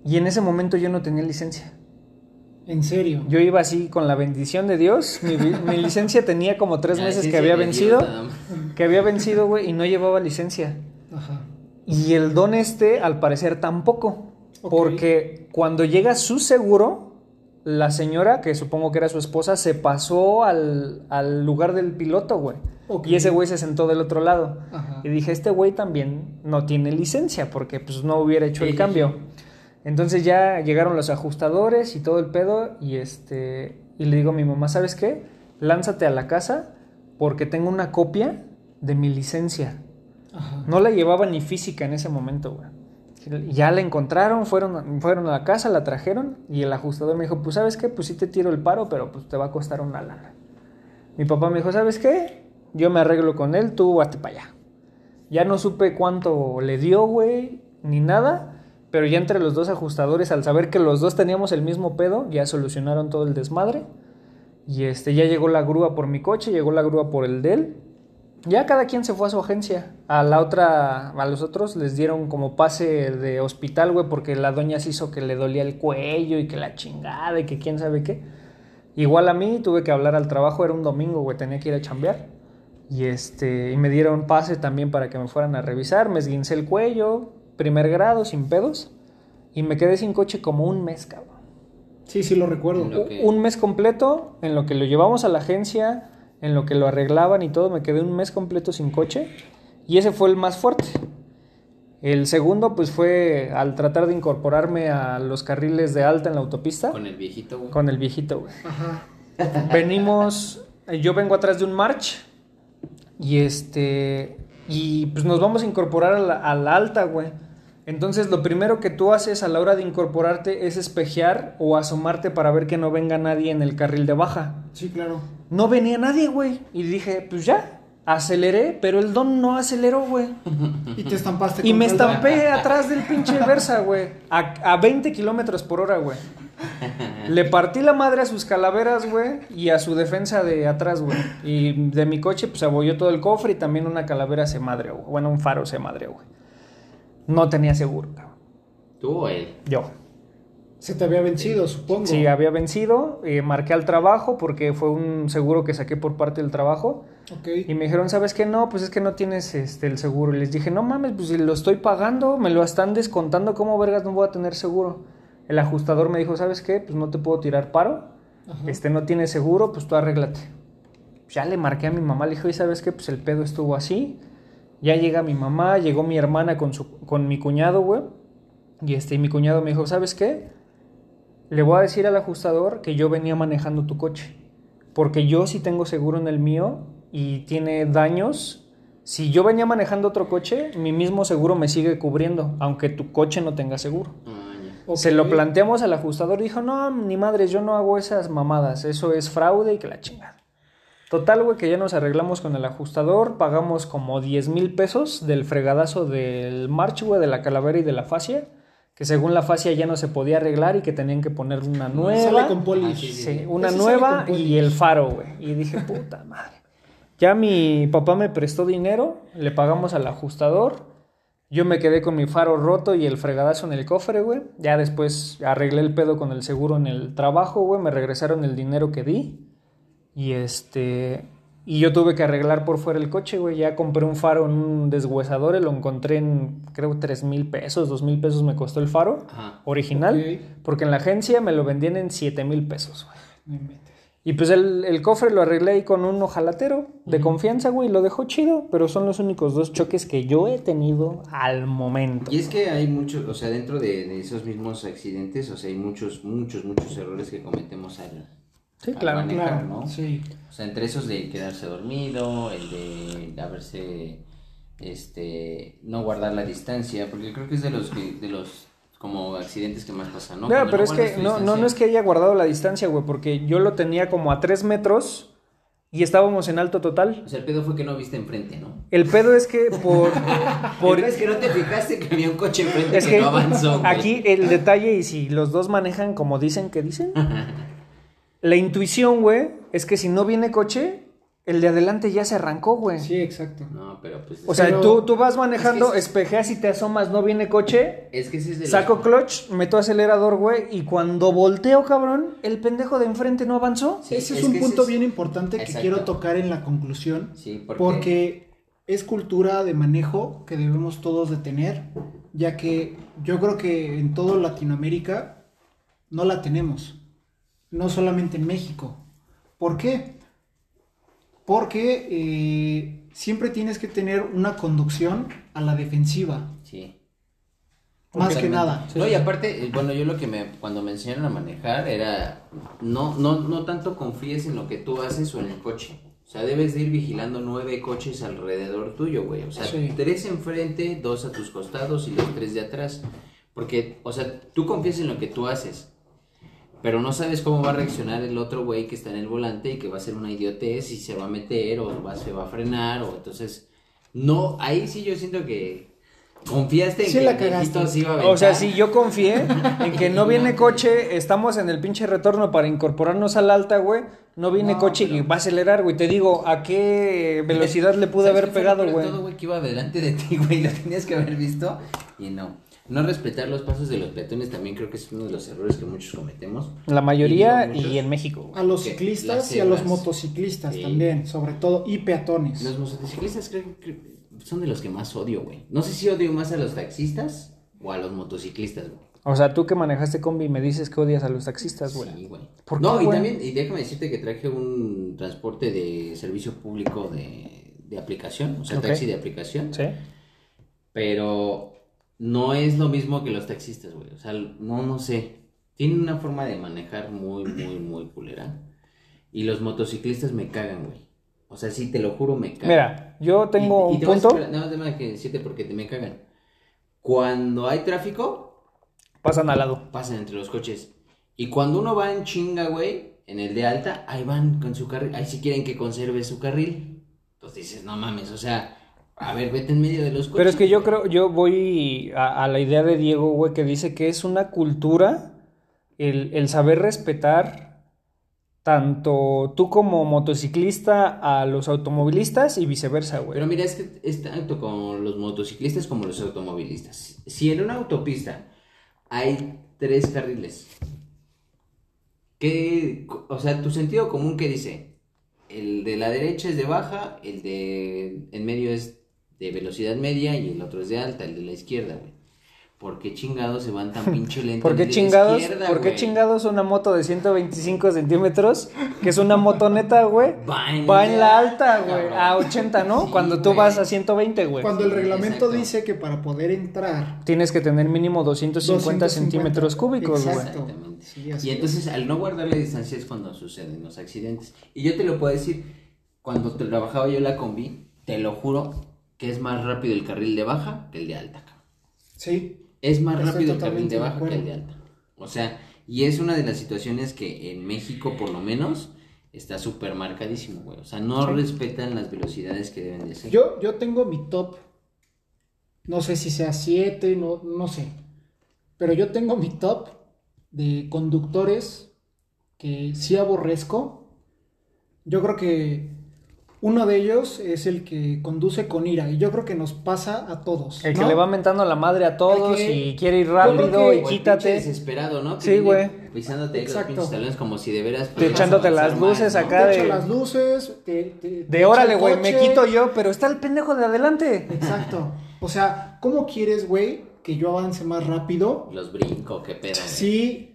y en ese momento yo no tenía licencia. En serio. Yo iba así con la bendición de Dios. Mi, mi licencia tenía como tres (laughs) meses que había vencido. Que había vencido, güey, y no llevaba licencia. Ajá. Y el don este, al parecer, tampoco. Porque cuando llega su seguro, la señora, que supongo que era su esposa, se pasó al, al lugar del piloto, güey. Y ese güey se sentó del otro lado. Ajá. Y dije, este güey también no tiene licencia, porque pues no hubiera hecho Sí, el cambio. sí. Entonces ya llegaron los ajustadores y todo el pedo, y este, y le digo a mi mamá, ¿sabes qué? Lánzate a la casa porque tengo una copia de mi licencia. No la llevaba ni física en ese momento, güey. Ya la encontraron, fueron, fueron a la casa, la trajeron y el ajustador me dijo, pues sabes qué, pues sí te tiro el paro, pero pues te va a costar una lana. Mi papá me dijo, ¿sabes qué? Yo me arreglo con él, tú vate para allá. Ya no supe cuánto le dio, güey, ni nada, pero ya entre los dos ajustadores, al saber que los dos teníamos el mismo pedo, ya solucionaron todo el desmadre. Y este, ya llegó la grúa por mi coche, llegó la grúa por el de él. Ya cada quien se fue a su agencia. A la otra, a los otros les dieron como pase de hospital, güey, porque la doña se hizo que le dolía el cuello y que la chingada y que quién sabe qué. Igual a mí tuve que hablar al trabajo, era un domingo, güey, tenía que ir a chambear. Y este, y me dieron pase también para que me fueran a revisar, me esguincé el cuello, primer grado, sin pedos, y me quedé sin coche como un mes, cabrón. Sí, sí lo recuerdo. Lo que- Un mes completo en lo que lo llevamos a la agencia, en lo que lo arreglaban y todo, me quedé un mes completo sin coche y ese fue el más fuerte. El segundo pues fue al tratar de incorporarme a los carriles de alta en la autopista Con el viejito, güey. con el viejito, güey. Ajá. (laughs) Venimos, yo vengo atrás de un march y este y pues nos vamos a incorporar a la, a la alta, güey. Entonces lo primero que tú haces a la hora de incorporarte es espejear o asomarte para ver que no venga nadie en el carril de baja. Sí, claro. No venía nadie, güey. Y dije, pues ya, aceleré, pero el don no aceleró, güey. (laughs) Y te estampaste Y me el- estampé (laughs) atrás del pinche Versa, güey. A, a 20 kilómetros por hora, güey. Le partí la madre a sus calaveras, güey, y a su defensa de atrás, güey. Y de mi coche, pues abolló todo el cofre y también una calavera se madre, güey. Bueno, un faro se madre, güey. No tenía seguro, cabrón. ¿Tú o él? Yo. Se te había vencido, supongo. Sí, había vencido, eh, marqué al trabajo porque fue un seguro que saqué por parte del trabajo. Ok. Y me dijeron, ¿sabes qué? No, pues es que no tienes este, el seguro. Y les dije, no mames, pues si lo estoy pagando, me lo están descontando, ¿cómo vergas no voy a tener seguro? El ajustador me dijo, ¿sabes qué? Pues no te puedo tirar paro, Ajá. este no tiene seguro, pues tú arréglate. Ya le marqué a mi mamá, le dije, "Oye, ¿sabes qué? Pues el pedo estuvo así. Ya llega mi mamá, llegó mi hermana con, su, con mi cuñado, güey. Y este, y mi cuñado me dijo, ¿sabes qué? Le voy a decir al ajustador que yo venía manejando tu coche. Porque yo sí tengo seguro en el mío y tiene daños. Si yo venía manejando otro coche, mi mismo seguro me sigue cubriendo, aunque tu coche no tenga seguro. Ah, ya. Ok. Se lo planteamos al ajustador y dijo, no, ni madres, yo no hago esas mamadas, eso es fraude y que la chingada. Total, güey, que ya nos arreglamos con el ajustador, pagamos como 10 mil pesos del fregadazo del march, güey, de la calavera y de la fascia, que según la fascia ya no se podía arreglar y que tenían que poner una nueva. Sale con. Ah, sí, una Ese nueva y el faro, güey. Y dije, puta madre. Ya mi papá me prestó dinero, le pagamos al ajustador Yo me quedé con mi faro roto y el fregadazo en el cofre, güey. Ya después arreglé el pedo con el seguro en el trabajo, güey. Me regresaron el dinero que di. Y este. Y yo tuve que arreglar por fuera el coche, güey. Ya compré un faro en un deshuesador. Lo encontré en, creo, 3 mil pesos, 2 mil pesos me costó el faro Ajá. original. Porque en la agencia me lo vendían en 7 mil pesos, güey. Y pues el, el cofre lo arreglé ahí con un ojalatero de confianza, güey. Lo dejó chido, pero son los únicos dos choques que yo he tenido al momento. Y es que hay muchos, o sea, dentro de, de esos mismos accidentes, o sea, hay muchos, muchos, muchos errores que cometemos al, Sí, claro. manejar, Claro, ¿no? sí. O sea, entre esos de quedarse dormido, el de haberse, este, no guardar la distancia, porque creo que es de los, que- de los, como accidentes que más pasan, ¿no? Cuando pero no es que no, no, no es que haya guardado la distancia, güey, porque yo lo tenía como a tres metros y estábamos en alto total. O sea, el pedo fue que no viste enfrente, ¿no? El pedo es que por... (laughs) por El pedo es que no te fijaste que había un coche enfrente es que, que no avanzó, güey. aquí el detalle, y si los dos manejan como dicen que dicen, (laughs) la intuición, güey, es que si no viene coche, el de adelante ya se arrancó, güey. Sí, exacto. No, pero pues... O sea, Pero- tú, tú vas manejando, Es que es- espejeas y te asomas, no viene coche, es que ese es de los- saco clutch, meto acelerador, güey, y cuando volteo, cabrón, el pendejo de enfrente no avanzó. Sí, ese es, es un punto es- bien importante que Exacto. quiero tocar en la conclusión. Sí, porque... Porque es cultura de manejo que debemos todos de tener, ya que yo creo que en toda Latinoamérica no la tenemos, no solamente en México. ¿Por qué? Porque eh, siempre tienes que tener una conducción a la defensiva, Sí. más que nada. No, y aparte, eh, bueno, yo lo que me, cuando me enseñaron a manejar era, no, no, no tanto confíes en lo que tú haces o en el coche. O sea, debes de ir vigilando nueve coches alrededor tuyo, güey. O sea, Sí. tres enfrente, dos a tus costados y los tres de atrás. Porque, o sea, tú confías en lo que tú haces. Pero no sabes cómo va a reaccionar el otro güey que está en el volante y que va a hacer una idiotez y se va a meter o va, se va a frenar o entonces... No, ahí sí yo siento que confiaste en Sí que la cagaste. se iba a O sea, si yo confié en que no viene (laughs) coche, estamos en el pinche retorno para incorporarnos al alta, güey. No viene No, coche y va a acelerar, güey. Te digo, ¿a qué velocidad le pude ¿Sabes haber pegado, güey? todo, güey? Que iba delante de ti, güey. Lo tenías que haber visto y no. No respetar los pasos de los peatones también creo que es uno de los errores que muchos cometemos. La mayoría Y en México. güey. A los Que ciclistas y a los motociclistas Sí. también, sobre todo, y peatones. Los motociclistas creo que son de los que más odio, güey. No sé si odio más a los taxistas o a los motociclistas, güey. O sea, tú que manejaste combi me dices que odias a los taxistas, güey. Sí, güey. ¿Por no, qué, y güey? también, y déjame decirte que traje un transporte de servicio público de, de aplicación, o sea, taxi de aplicación. Sí. Pero no es lo mismo que los taxistas, güey. O sea, no, no sé. Tienen una forma de manejar muy, muy, muy culera. Y los motociclistas me cagan, güey. O sea, sí, te lo juro, me cagan. Mira, yo tengo Y- y un te voy a punto. decir- Nada más que decirte porque te me cagan. Cuando hay tráfico, Pasan al lado. pasan entre los coches. Y cuando uno va en chinga, güey, en el de alta, ahí van con su carril. Ahí sí quieren que conserve su carril. Entonces dices, no mames, o sea, a ver, vete en medio de los coches. Pero es que yo creo, yo voy a, a la idea de Diego, güey, que dice que es una cultura el, el saber respetar tanto tú como motociclista a los automovilistas y viceversa, güey. Pero mira, es que es tanto con los motociclistas como los automovilistas. Si en una autopista hay tres carriles, ¿qué, o sea, tu sentido común qué dice? El de la derecha es de baja, el de en medio es de velocidad media y el otro es de alta, el de la izquierda, güey. ¿Por qué chingados se van tan (laughs) pinche lentos? ¿Por qué chingados? izquierda, ¿Por qué chingados una moto de 125 centímetros, que es una motoneta, güey, (laughs) Va en va en la alta, güey, a 80, ¿no? Sí, Cuando tú güey. vas a 120, güey. Cuando el reglamento exacto. dice que para poder entrar Tienes que tener mínimo 250, 250 centímetros cúbicos, güey. Exactamente. Sí, y entonces al no guardar la distancia es cuando suceden los accidentes. Y yo te lo puedo decir, cuando te- trabajaba yo la combi, te lo juro que es más rápido el carril de baja que el de alta. Sí, Es más rápido el carril de baja que el de alta. O sea, y es una de las situaciones que en México por lo menos está súper marcadísimo, güey. O sea, no Sí. respetan las velocidades que deben de ser. Yo, yo tengo mi top. No sé si sea 7, no, no sé. Pero yo tengo mi top de conductores que sí aborrezco. Yo creo que Uno de ellos es el que conduce con ira y yo creo que nos pasa a todos. El que le va mentando la madre a todos El que- y quiere ir rápido que- y el quítate. pinche desesperado, ¿no? Que Sí, güey. Pisándote los Exacto. pinches talones como si de veras... Te echándote las luces ¿no? acá. Te de- echa las luces, te, te- De órale, el güey, me quito yo, pero está el pendejo de adelante. Exacto. O sea, ¿cómo quieres, güey, que yo avance más rápido Los brinco, qué pedo. güey.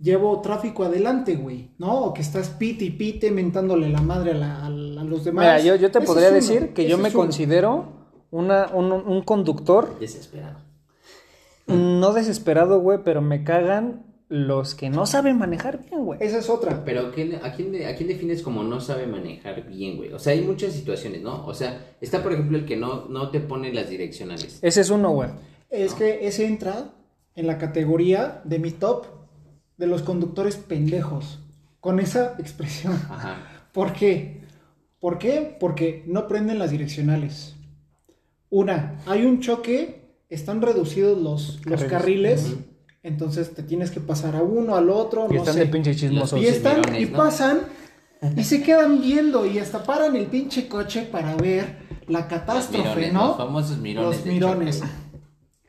Llevo tráfico adelante, güey? ¿No? O que estás pite y pite mentándole la madre a, la- los demás. Mira, yo, yo te Ese podría uno, decir que yo me uno. considero una, un, un conductor Desesperado. no desesperado, güey, pero me cagan los que no saben manejar bien, güey. Esa es otra. Pero ¿quién- a, quién, ¿a quién defines como no sabe manejar bien, güey? O sea, hay muchas situaciones, ¿no? O sea, está por ejemplo el que no, no te pone las direccionales. Ese es uno, güey. Es que ese entra en la categoría de mi top de los conductores pendejos. Con esa expresión. Ajá. ¿Por qué? ¿Por qué? Porque no prenden las direccionales. Una, hay un choque, están reducidos los, los Carriles. entonces te tienes que pasar a uno, al otro, Y no están sé. de pinche chismosos. Y están mirones, y ¿no? pasan y se quedan viendo y hasta paran el pinche coche para ver la Los catástrofe, mirones, ¿no? los famosos mirones. Los mirones.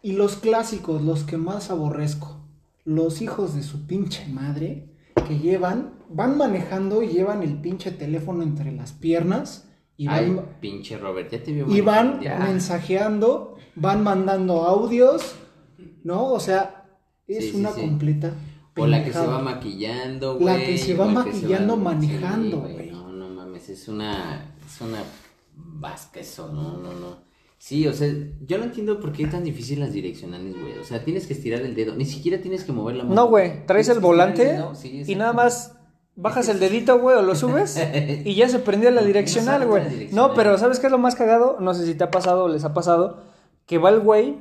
Y los clásicos, los que más aborrezco. Los hijos de su pinche madre que llevan, van manejando y llevan el pinche teléfono entre las piernas y. Ay, van, pinche Robert, ya te vio y van ya. mensajeando, van mandando audios, ¿no? O sea, es Sí, sí, una sí. completa. O la que se va maquillando, güey. La que se va maquillando manejando, güey. No, no mames, es una. Es una vasca eso, no, no, no. Sí, o sea, yo no entiendo por qué es tan difícil las direccionales, güey. O sea, tienes que estirar el dedo. Ni siquiera tienes que mover la mano. No, güey, traes el volante el sí, y nada más bajas el dedito, güey, o lo subes (laughs) y ya se prendió la direccional, güey. direccional. No, pero ¿sabes qué es lo más cagado? No sé si te ha pasado o les ha pasado que va el güey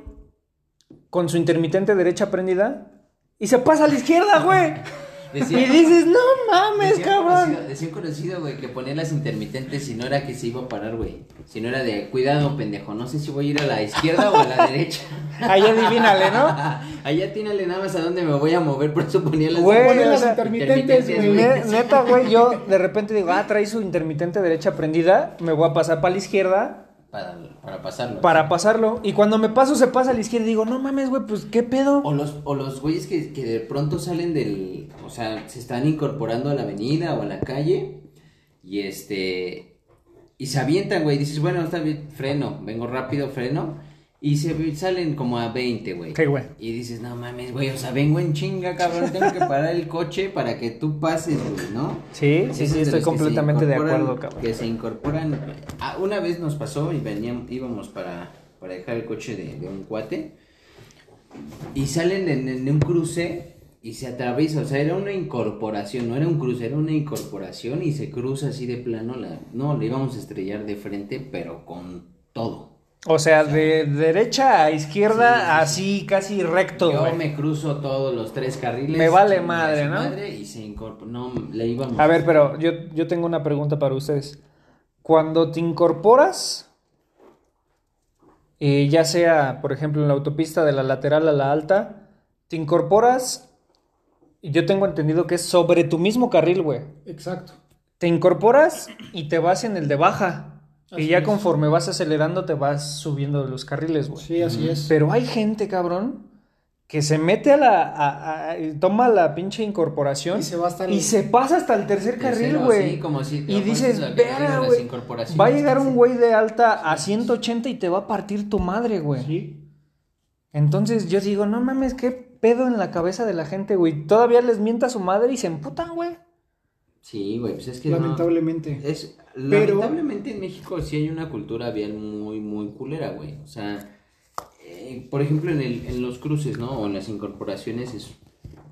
con su intermitente derecha prendida y se pasa a la izquierda, güey. (laughs) Decía- Y dices, no mames, Decía cabrón. conocido- Decía un conocido, güey, que ponía las intermitentes y no era que se iba a parar, güey. Si no era de, cuidado, pendejo, no sé si voy a ir a la izquierda o a la derecha. (laughs) Ahí adivínale, ¿no? (laughs) Allá tínale nada más a dónde me voy a mover, por eso ponía las Güey, Ponen o las intermitentes, güey. Ne- (laughs) Neta, güey, yo de repente digo, ah, trae su intermitente derecha prendida, me voy a pasar para la izquierda Para, para pasarlo. para pasarlo. Y cuando me paso, se pasa a la izquierda y digo, no mames, güey, pues qué pedo. O los, o los güeyes que, que de pronto salen del. O sea, se están incorporando a la avenida o a la calle. Y este. Y se avientan, güey. Dices, bueno, está bien, freno. Vengo rápido, freno. Y se salen como a 20, güey. Sí, güey. Y dices, no mames, güey. O sea, vengo en chinga, cabrón. Tengo que parar el coche para que tú pases, güey, ¿no? Sí, sí, sí, estoy completamente de acuerdo, cabrón. Que se incorporan. Ah, una vez nos pasó y veníamos, íbamos para, para dejar el coche de, de un cuate. Y salen en, en un cruce y se atraviesa. O sea, era una incorporación, no era un cruce, era una incorporación y se cruza así de plano. La, no, le íbamos a estrellar de frente, pero con todo. O sea, de derecha a izquierda, Sí, sí, así casi recto, Yo güey. me cruzo todos los tres carriles. Me vale madre, ¿no? madre, y se incorpora. No, le íbamos. A ver, pero yo, yo tengo una pregunta para ustedes. Cuando te incorporas, eh, ya sea, por ejemplo, en la autopista de la lateral a la alta, te incorporas, y yo tengo entendido que es sobre tu mismo carril, güey. Exacto. Te incorporas y te vas en el de baja. Y ya es. conforme vas acelerando, te vas subiendo de los carriles, güey. Sí, así es. Pero hay gente, cabrón, que se mete a la. a- a- toma la pinche incorporación Y se va hasta el- y se pasa hasta el tercer carril, güey. sí, como si- y dices, verga, güey. Va a llegar un güey de alta a 180 y te va a partir tu madre, güey. Sí. Entonces yo digo, no mames, qué pedo en la cabeza de la gente, güey. Todavía les mienta a su madre y se emputan, güey. Sí, güey, pues es que. no- Lamentablemente. Es, Pero- lamentablemente en México sí hay una cultura vial muy, muy culera, güey. O sea, eh, por ejemplo, en, el, en los cruces, ¿no? O en las incorporaciones es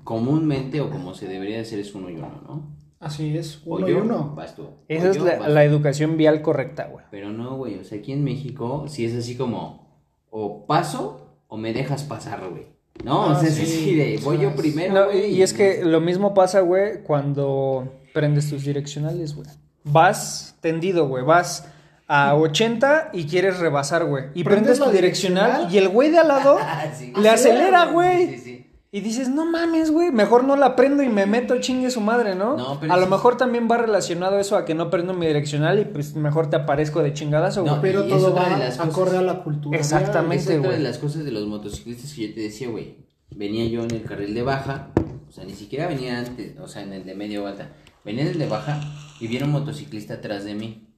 comúnmente o como se debería hacer es uno y uno, ¿no? Así es. O Uno yo, y uno. vas tú. O Esa es yo, la, vas la tú. educación vial correcta, güey. Pero no, güey, o sea, aquí en México sí es así como o paso o me dejas pasar, güey. No, o Ah, sea, es sí. así de voy yo primero, No, güey, y es que lo mismo pasa, güey, cuando prendes tus direccionales, güey. Vas tendido, güey. Vas a 80 y quieres rebasar, güey. Y Prendes prendes tu direccional direccional. y el güey de al lado (laughs) Ah, sí. le acelera, güey. Sí, sí, sí. Y dices, no mames, güey, mejor no la prendo y me meto chingue su madre, ¿no? No, pero a lo mejor también va relacionado eso a que no prendo mi direccional y pues mejor te aparezco de chingadazo, güey. No, Pero todo va cosas- acorde a la cultura. Exactamente. Esa es de güey. las cosas de los motociclistas que yo te decía, güey. Venía yo en el carril de baja, o sea, ni siquiera venía antes, o sea, en el de medio alta. Venía en el de baja y viene un motociclista atrás de mí.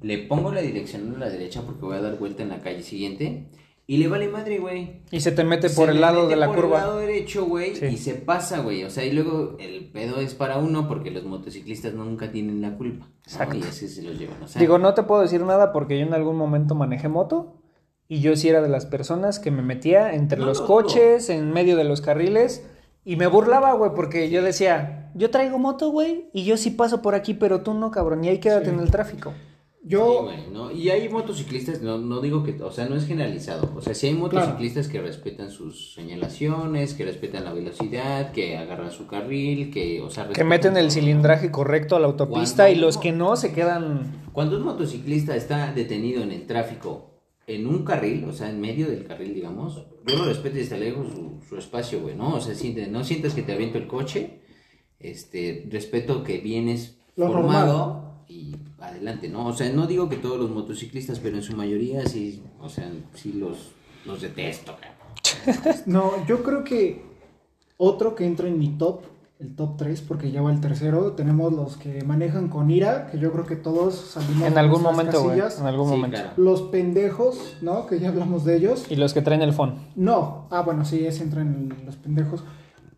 Le pongo la dirección a la derecha porque voy a dar vuelta en la calle siguiente. Y le vale madre, güey. Y se te mete Se por el lado mete de la por curva. el lado derecho, güey, Sí. y se pasa, güey. O sea, y luego el pedo es para uno porque los motociclistas nunca tienen la culpa. ¿no? Exacto. Y así se los llevan. O sea, Digo, no te puedo decir nada porque yo en algún momento manejé moto y yo sí era de las personas que me metía entre No, los no, coches, en medio de los carriles y me burlaba, güey, porque yo decía, yo traigo moto, güey, y yo sí paso por aquí, pero tú no, cabrón, y ahí quédate Sí. en el tráfico. Sí, Yo, güey, ¿no? Y hay motociclistas, no, no digo que, o sea, no es generalizado. O sea, sí hay motociclistas que respetan sus señalaciones, que respetan la velocidad, que agarran su carril, que, o sea, Que meten el cilindraje correcto a la autopista Cuando y los que no se quedan... Cuando un motociclista está detenido en el tráfico, en un carril, o sea, en medio del carril, digamos, yo lo respeto desde lejos su, su espacio, güey, ¿no? O sea, siente- no sientas que te aviento el coche, este, respeto que vienes Lo formado y adelante, ¿no? O sea, no digo que todos los motociclistas, pero en su mayoría sí, o sea, sí los, los detesto, cabrón. (laughs) no, yo creo que otro que entra en mi top, el top 3, porque ya va el tercero, tenemos los que manejan con ira, que yo creo que todos salimos En de algún momento, güey, en algún Sí, momento. claro. Los pendejos, ¿no? Que ya hablamos de ellos. Y los que traen el phone. No, ah, bueno, sí, ese entra en los pendejos.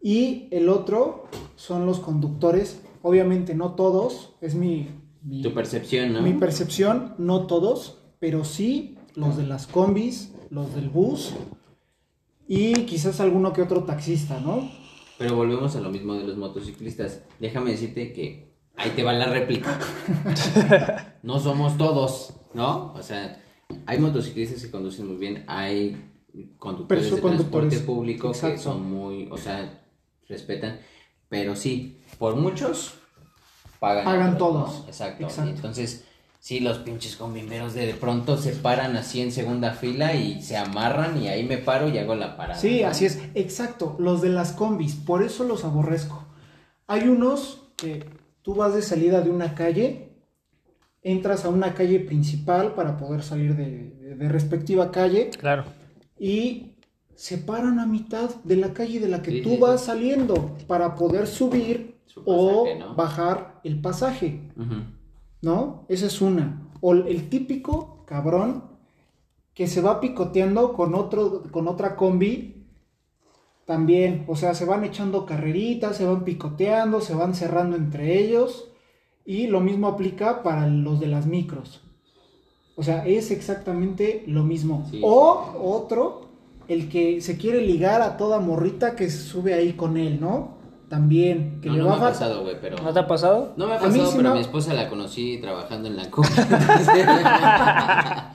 Y el otro son los conductores. Obviamente no todos, es mi, mi, Tu percepción, ¿no? mi percepción, no todos, pero sí los de las combis, los del bus y quizás alguno que otro taxista, ¿no? Pero volvemos a lo mismo de los motociclistas. Déjame decirte que ahí te va la réplica. (laughs) no somos todos, ¿no? O sea, hay motociclistas que conducen muy bien, hay conductores Pero de conductores, transporte público que son muy, o sea, respetan, pero sí, por muchos pagan. Pagan todos. Exacto. Exacto. Entonces, sí, los pinches combimberos de, de pronto se paran así en segunda fila y se amarran y ahí me paro y hago la parada. Sí, ¿no? así es, exacto, los de las combis, por eso los aborrezco. Hay unos que tú vas de salida de una calle, entras a una calle principal para poder salir de, de- de respectiva calle Claro. y se paran a mitad de la calle de la que Sí, tú sí, vas sí. saliendo para poder subir Su o bajar el pasaje. ¿No? Esa es una. O el típico cabrón que se va picoteando con otro con otra combi también, o sea, se van echando carreritas, se van picoteando, se van cerrando entre ellos y lo mismo aplica para los de las micros. O sea, es exactamente lo mismo. Sí. O otro, el que se quiere ligar a toda morrita que se sube ahí con él, ¿no? También, que No, le no me ha pasado, güey, pero... ¿No te ha pasado? No me ha A mí pasado, pero me- mi esposa la conocí trabajando en la combi. (laughs) la,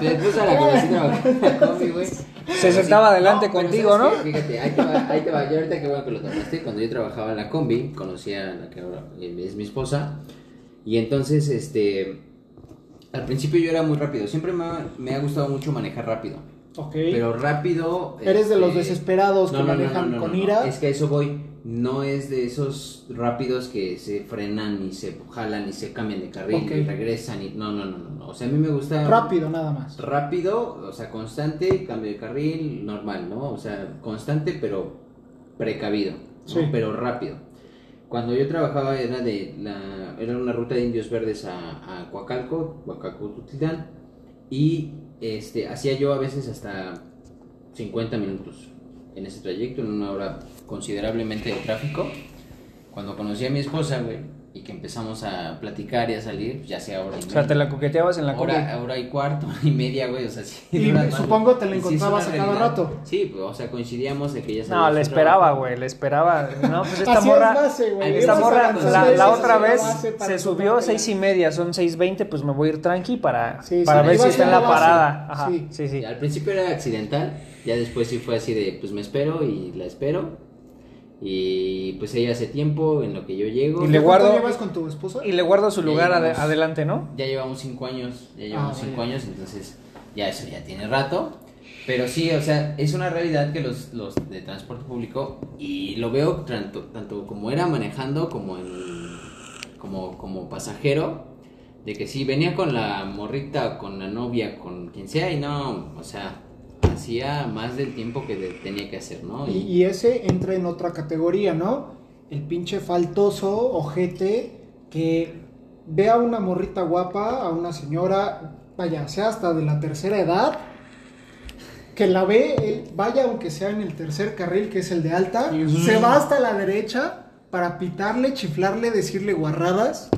mi esposa la conocí trabajando en la combi, güey. (laughs) Se sentaba adelante contigo, ¿sabes ¿no? qué? Fíjate, ahí te va, ahí te va. Yo ahorita que bueno que lo tomaste, cuando yo trabajaba en la combi, conocí a la que ahora es mi esposa. Y entonces, este... Al principio yo era muy rápido. Siempre me ha, me ha gustado mucho manejar rápido. Ok. Pero rápido... Eres de los este, desesperados que no, no, no, manejan no, no, con no, ira. Es que a eso voy. No es de esos rápidos que se frenan y se jalan y se cambian de carril y regresan y no, no, no, no, no. O sea, a mí me gusta Rápido nada más. rápido, o sea, constante, cambio de carril, normal, ¿no? O sea, constante pero precavido, ¿no? Sí. Pero rápido. Cuando yo trabajaba era de la era una ruta de Indios Verdes a, a Coacalco, Coacalco y este hacía yo a veces hasta 50 minutos en ese trayecto, en una hora considerablemente de tráfico. Cuando conocí a mi esposa, güey, y que empezamos a platicar y a salir, pues, ya sea hora y O sea, te la coqueteabas en la hora, hora y cuarto, (laughs) hora y media, güey, o sea, sí. Y me- supongo te la sí encontrabas a cada realidad. rato. Sí, pues, o sea, coincidíamos de que ella No, le esperaba, güey, le esperaba. No, pues esta Así morra. es base, güey. Esta morra, la, la otra vez se subió seis y media, son seis veinte, pues me voy a ir tranqui para, Sí, sí, para ver ibas si está a en la base. parada. Ajá, Sí. sí, sí. Al principio era accidental, ya después sí fue así de, pues me espero y la espero. Y pues ella hace tiempo en lo que yo llego. Y le ¿Cuánto guardo- llevas con tu esposa? Y le guardo su Ya lugar ade- llegamos. adelante, ¿no? Ya llevamos cinco años, ya llevamos Ah, cinco vaya. años, entonces ya eso ya tiene rato. Pero sí, o sea, es una realidad que los, los de transporte público, y lo veo tanto, tanto como era manejando como en, como, como pasajero, de que sí, venía con la morrita, con la novia, con quien sea, y no, o sea, hacía más del tiempo que de- tenía que hacer, ¿no? Y, y ese entra en otra categoría, ¿no? El pinche faltoso, ojete, que ve a una morrita guapa, a una señora, vaya, sea hasta de la tercera edad, que la ve, él, vaya aunque sea en el tercer carril, que es el de alta, se va hasta la derecha para pitarle, chiflarle, decirle guarradas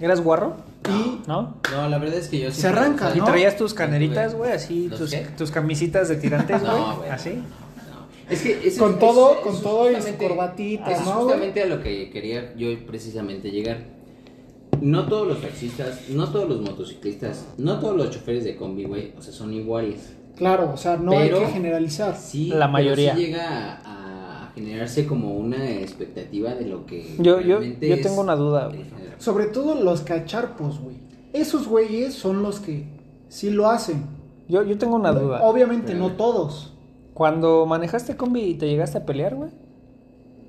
¿Eras guarro? Y ¿No? No, la verdad es que yo sí Se arranca, ¿Y ¿no? traías tus caneritas, güey? Así, ¿Los tus, qué? tus camisitas de tirantes, güey. No, güey. Así. no, no. Es que eso- Con todo- eso con es todo y su justamente- corbatita, eso es ¿no, güey? justamente a lo que quería yo precisamente llegar. No todos los taxistas, no todos los motociclistas, no todos los choferes de combi, güey, o sea, son iguales. claro, o sea, no Pero- hay que generalizar. Sí, La pero mayoría. sí llega a, a generarse como una expectativa de lo que Yo, yo, realmente yo es tengo una duda, el güey. Sobre todo los cacharpos, güey. Esos güeyes son los que sí lo hacen. Yo, yo tengo una duda. Obviamente Pero- no todos. Cuando manejaste combi y te llegaste a pelear, güey.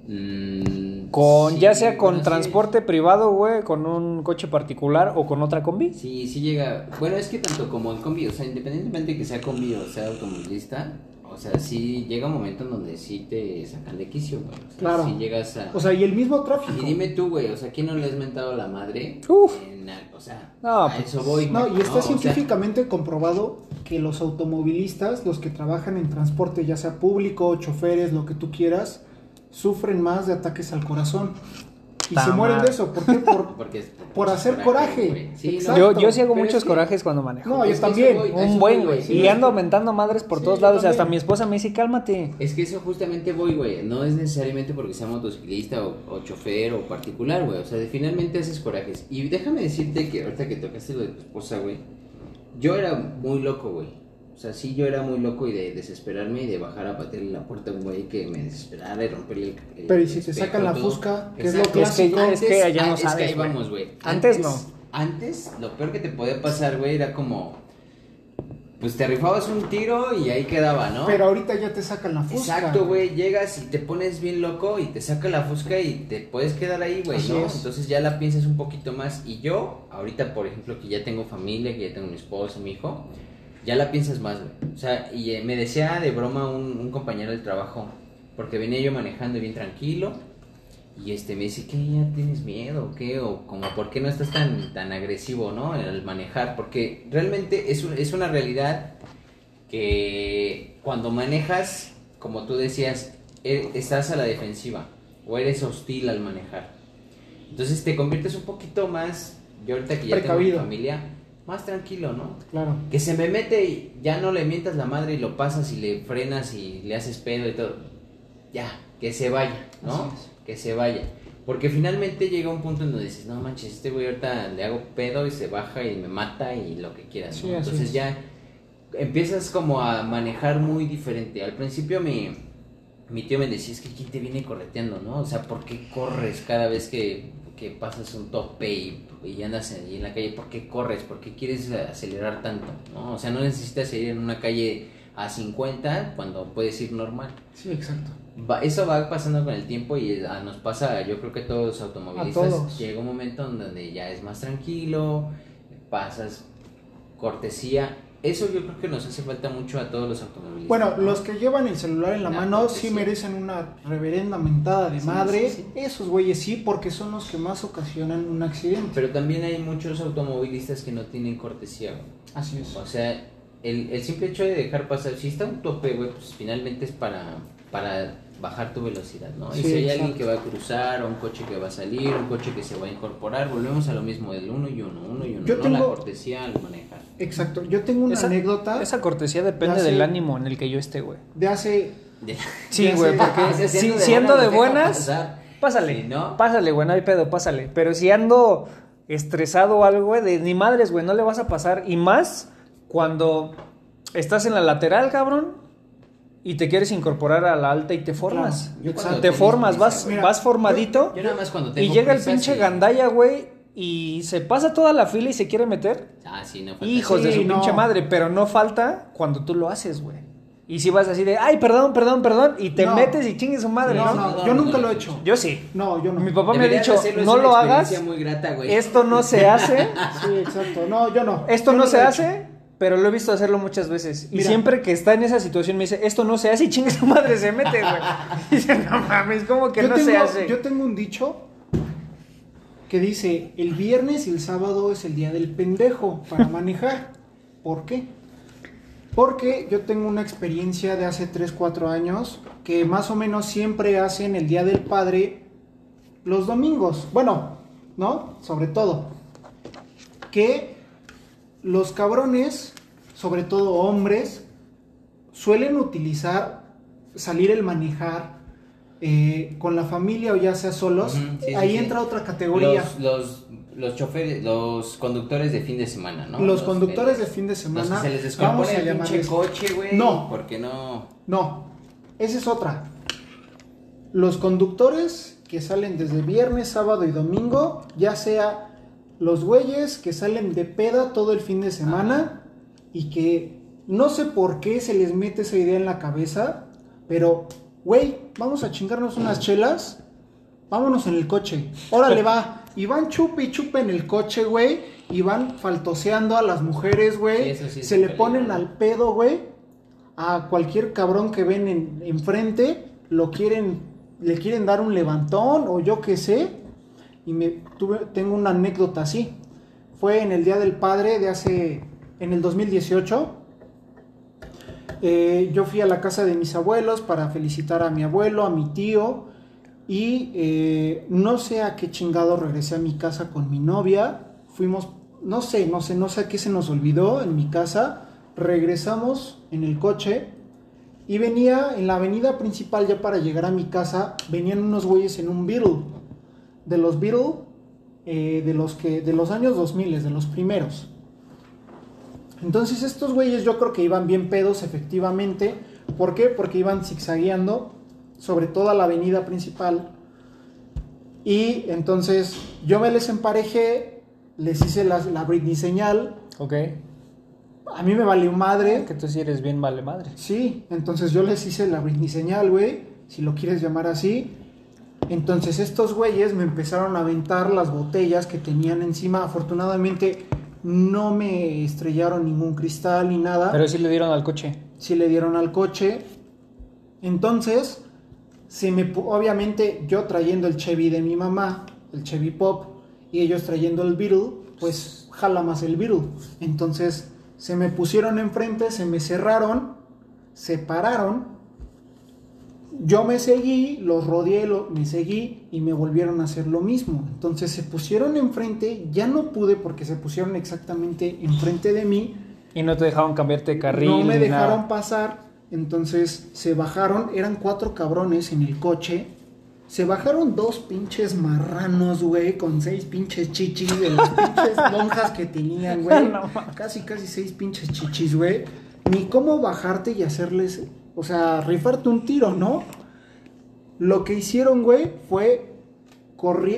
Mm, Con, sí, ya sea con bueno, sí. transporte privado, güey, con un coche particular o con otra combi. Sí, sí llega. Bueno, es que tanto como en combi, o sea, independientemente de que sea combi o sea automovilista, o sea, sí llega un momento en donde sí te sacan de quicio, güey. O sea, Claro. Sí llegas a. O sea, y el mismo tráfico. y dime tú, güey, o sea, ¿quién no le has mentado la madre? Uf. En o sea, No, a pues, eso voy. No, y está o sea, científicamente comprobado que los automovilistas, los que trabajan en transporte, ya sea público, choferes, lo que tú quieras, sufren más de ataques al corazón. Y se mueren de eso. ¿Por qué? (laughs) Por, porque es por hacer coraje. Sí, no. Yo, yo sí hago pero muchos que- corajes cuando manejo. No, yo también. voy, un buen, güey. sí, y ando aumentando madres por Sí, todos lados. Hasta mi esposa me dice, cálmate. Es que eso justamente voy, güey. No es necesariamente porque sea motociclista o, o chofer o particular, güey. O sea, de- finalmente haces corajes. Y déjame decirte que ahorita que tocaste lo de tu esposa, güey. Yo era muy loco, güey. O sea, sí, yo era muy loco y de desesperarme y de bajar a patearle la puerta a un güey que me desesperara y romperle el. el Pero ¿y si te sacan la fusca? Que es lo Exacto. clásico. Es que allá no ah, es que sabes, ahí vamos, güey. Antes no. Antes, lo peor que te podía pasar, güey, era como. Pues te rifabas un tiro y ahí quedaba, ¿no? Pero ahorita ya te sacan la fusca. Exacto, güey, llegas y te pones bien loco y te saca la fusca y te puedes quedar ahí, güey, ¿no? es. Entonces ya la piensas un poquito más. Y yo, ahorita, por ejemplo, que ya tengo familia, que ya tengo mi esposo, mi hijo, ya la piensas más, güey. O sea, y eh, me decía de broma un, un compañero del trabajo, porque venía yo manejando bien tranquilo. Y este me dice, ¿qué? ¿Ya tienes miedo o qué? O como, ¿por qué no estás tan, tan agresivo, no? Al manejar. Porque realmente es, un- es una realidad que cuando manejas, como tú decías, e- estás a la defensiva o eres hostil al manejar. Entonces te conviertes un poquito más, yo ahorita que ya Precavido. tengo mi familia, más tranquilo, ¿no? Claro. Que se me mete y ya no le mientas la madre y lo pasas y le frenas y le haces pedo y todo. Ya, que se vaya, ¿no? Es. Que se vaya. Porque finalmente llega un punto en donde dices, no manches, este güey ahorita le hago pedo y se baja y me mata y lo que quieras, ¿no? Sí, Entonces es. ya empiezas como a manejar muy diferente. Al principio mi, mi tío me decía, es que quién te viene correteando, ¿no? O sea, ¿por qué corres cada vez que, que pasas un tope y, y andas ahí en la calle? ¿Por qué corres? ¿Por qué quieres acelerar tanto? ¿no? O sea, no necesitas ir en una calle a 50 cuando puedes ir normal. Sí, exacto. Va- eso va pasando con el tiempo y ah, nos pasa, yo creo que a todos los automovilistas todos. llega un momento en donde ya es más tranquilo, pasas cortesía. Eso yo creo que nos hace falta mucho a todos los automovilistas. Bueno, ¿no? los que llevan el celular en la mano sí merecen una reverenda mentada de Sí, madre. Esos güeyes sí, porque son los que más ocasionan un accidente. Pero también hay muchos automovilistas que no tienen cortesía. güey. Así es. O sea, el, el simple hecho de dejar pasar, si está un tope, güey, pues finalmente es para, para bajar tu velocidad, ¿no? y si hay exacto. alguien que va a cruzar, o un coche que va a salir, un coche que se va a incorporar, volvemos a lo mismo, del uno y uno, uno y uno, Yo no tengo- la cortesía al manejar. Exacto. Yo tengo una Esa- anécdota Esa cortesía depende del ánimo en el que yo esté, güey. de hace. De- Sí, güey, (laughs) porque si- siendo de buenas, pasar. pásale. Si no, Pásale, güey, no hay pedo, pásale. Pero si ando estresado o algo, güey, de ni madres, güey, no le vas a pasar. Y más cuando estás en la lateral, cabrón, y te quieres incorporar a la alta y te formas. Claro, yo Te formas, prisa, vas. Mira, vas formadito. Yo nada más cuando Y tengo llega el pinche sí. gandalla, güey, y se pasa toda la fila y se quiere meter, Ah, sí, no falta hijos de su no. pinche madre, pero no falta cuando tú lo haces, güey. Y si vas así de, ay, perdón, perdón, perdón, y te No. metes y chingue su madre, No, ¿no? no, yo nunca lo he hecho. Yo sí. No, yo no. Mi papá me ha dicho, no lo hagas, experiencia muy grata, güey. esto no se (laughs) hace, Sí, exacto. No, yo no. esto Yo no se hace, pero lo he visto hacerlo muchas veces. Y Mira. siempre que está en esa situación me dice, esto no se hace y chingue su madre se mete, güey. (laughs) Y dice, no mames, como que yo no tengo, se hace. Yo tengo un dicho que dice, el viernes y el sábado es el día del pendejo para (laughs) manejar. ¿Por qué? Porque yo tengo una experiencia de hace 3, 4 años que más o menos siempre hacen el Día del Padre los domingos. Bueno, ¿no? Sobre todo. Que los cabrones, sobre todo hombres, suelen utilizar salir el manejar eh, con la familia o ya sea solos. Sí, Ahí sí. entra otra categoría. Los, los, los choferes, los conductores de fin de semana, ¿no? Los conductores de fin de Los semana, que se les descompone el pinche coche, güey. No. Porque no. No, esa es otra. Los conductores que salen desde viernes, sábado y domingo, ya sea los güeyes que salen de peda todo el fin de semana y que no sé por qué se les mete esa idea en la cabeza, pero, güey, vamos a chingarnos unas chelas, vámonos en el coche, órale va, y van chupe y chupe en el coche, güey, y van faltoseando a las mujeres, güey, Sí, sí se le peligro. ponen al pedo, güey, a cualquier cabrón que ven en, enfrente, lo quieren, le quieren dar un levantón o yo qué sé. Y me tengo una anécdota así. Fue en el Día del Padre de hace, en el 2018. Eh, yo fui a la casa de mis abuelos para felicitar a mi abuelo, a mi tío. Y eh, no sé a qué chingado regresé a mi casa con mi novia. Fuimos, no sé, no sé, no sé a qué se nos olvidó en mi casa. Regresamos en el coche y venía en la avenida principal ya para llegar a mi casa. Venían unos güeyes en un Beetle. De los Beetle, eh, de los que, de los años 2000, de los primeros. Entonces estos güeyes yo creo que iban bien pedos efectivamente. ¿Por qué? Porque iban zigzagueando sobre toda la avenida principal. Y entonces yo me les emparejé, les hice la, la Britney señal. Ok. A mí me valió madre. Que tú sí eres bien vale madre. Sí, entonces yo les hice la Britney señal, güey, si lo quieres llamar así. Entonces estos güeyes me empezaron a aventar las botellas que tenían encima. Afortunadamente no me estrellaron ningún cristal ni nada. Pero sí le dieron al coche. sí le dieron al coche. Entonces, se me obviamente yo trayendo el Chevy de mi mamá, el Chevy Pop, y ellos trayendo el Beetle, pues jala más el Beetle. Entonces, se me pusieron enfrente, se me cerraron, se pararon. Yo me seguí, los rodeé, lo- me seguí y me volvieron a hacer lo mismo. Entonces se pusieron enfrente, ya no pude porque se pusieron exactamente enfrente de mí. Y no te dejaron cambiarte de carril. No me dejaron nada. pasar, entonces se bajaron, eran cuatro cabrones en el coche. Se bajaron dos pinches marranos, güey, con seis pinches chichis de las pinches (laughs) lonjas que tenían, güey. (laughs) No. Casi, casi seis pinches chichis, güey. Ni cómo bajarte y hacerles, o sea, rifarte un tiro, ¿no? Lo que hicieron, güey, fue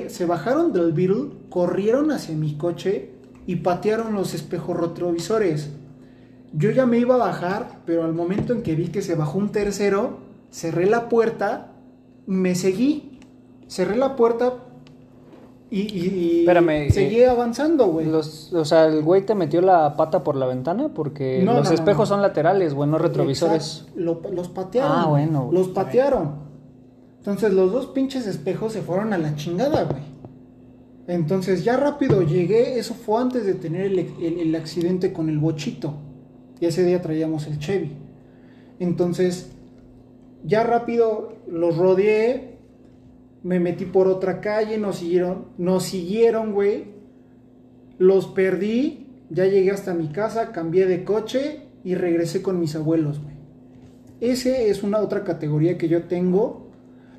se bajaron del Beetle, corrieron hacia mi coche y patearon los espejos retrovisores. Yo ya me iba a bajar, pero al momento en que vi que se bajó un tercero, cerré la puerta me seguí. Cerré la puerta y, y- y Espérame, seguí eh, avanzando, güey. Los, o sea, el güey te metió la pata por la ventana porque No, los no, espejos no. son laterales, güey, no retrovisores. Lo- los patearon. Ah, bueno, güey, Los patearon. Entonces los dos pinches espejos se fueron a la chingada, güey. Entonces ya rápido llegué, eso fue antes de tener el, el- el accidente con el bochito. Y ese día traíamos el Chevy. Entonces, ya rápido los rodeé, me metí por otra calle, nos siguieron, nos siguieron, güey. Los perdí, ya llegué hasta mi casa, cambié de coche y regresé con mis abuelos, güey. Ese es una otra categoría que yo tengo,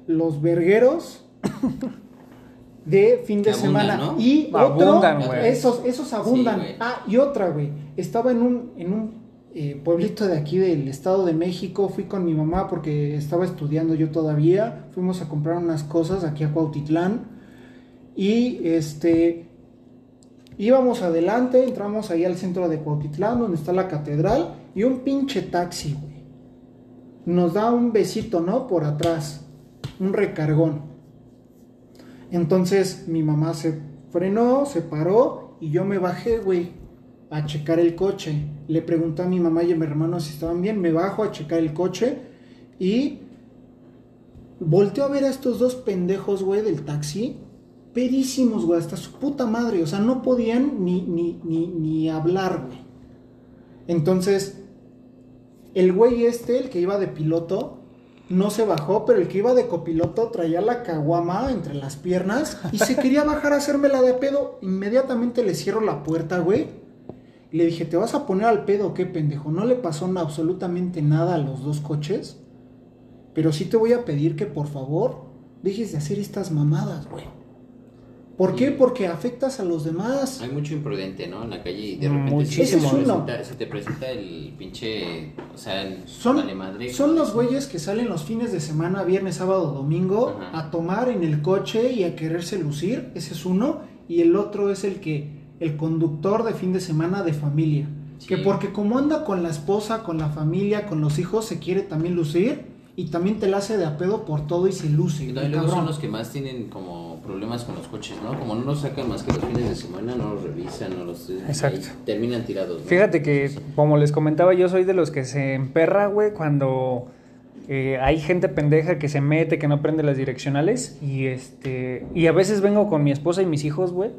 los vergueros (coughs) de fin de abundan, semana. ¿no? Y Abundan, otro, esos, esos abundan. ah, y otra, güey. Estaba en un, en un eh, pueblito de aquí del Estado de México, fui con mi mamá porque estaba estudiando yo todavía, fuimos a comprar unas cosas aquí a Cuautitlán y este Íbamos adelante, entramos ahí al centro de Cuautitlán, donde está la catedral, y un pinche taxi. Nos da un besito, ¿no? Por atrás, un recargón. Entonces mi mamá se frenó, se paró y yo me bajé, güey, a checar el coche. Le pregunté a mi mamá y a mi hermano si estaban bien, me bajo a checar el coche y volteo a ver a estos dos pendejos, güey, del taxi. Perísimos, güey, hasta su puta madre. O sea, no podían ni, ni, ni, ni hablar, güey. Entonces, el güey este, el que iba de piloto, no se bajó, pero el que iba de copiloto traía la caguama entre las piernas y se quería bajar a hacerme la de pedo. Inmediatamente le cierro la puerta, güey. Le dije, ¿te vas a poner al pedo o qué, pendejo? No le pasó absolutamente nada a los dos coches. Pero sí te voy a pedir que por favor dejes de hacer estas mamadas, güey. ¿Por qué? Porque afectas a los demás. Hay mucho imprudente, ¿no? En la calle y de repente Muchísimo. se, te Ese es uno. presenta, se te presenta el pinche. O sea, el Son, vale madre. son los güeyes que salen los fines de semana, viernes, sábado, domingo, Ajá. a tomar en el coche y a quererse lucir. Ese es uno. Y el otro es el que, el conductor de fin de semana de familia. Sí. Que porque como anda con la esposa, con la familia, con los hijos, se quiere también lucir. Y también te la hace de a pedo por todo y se luce. Y luego son los que más tienen como problemas con los coches, ¿no? Como no los sacan más que los fines de semana, no los revisan, no los... Exacto. ahí terminan tirados, ¿no? Fíjate que, como les comentaba, yo soy de los que se emperra, güey, cuando eh, hay gente pendeja que se mete, que no prende las direccionales. Y este. Y a veces vengo con mi esposa y mis hijos, güey.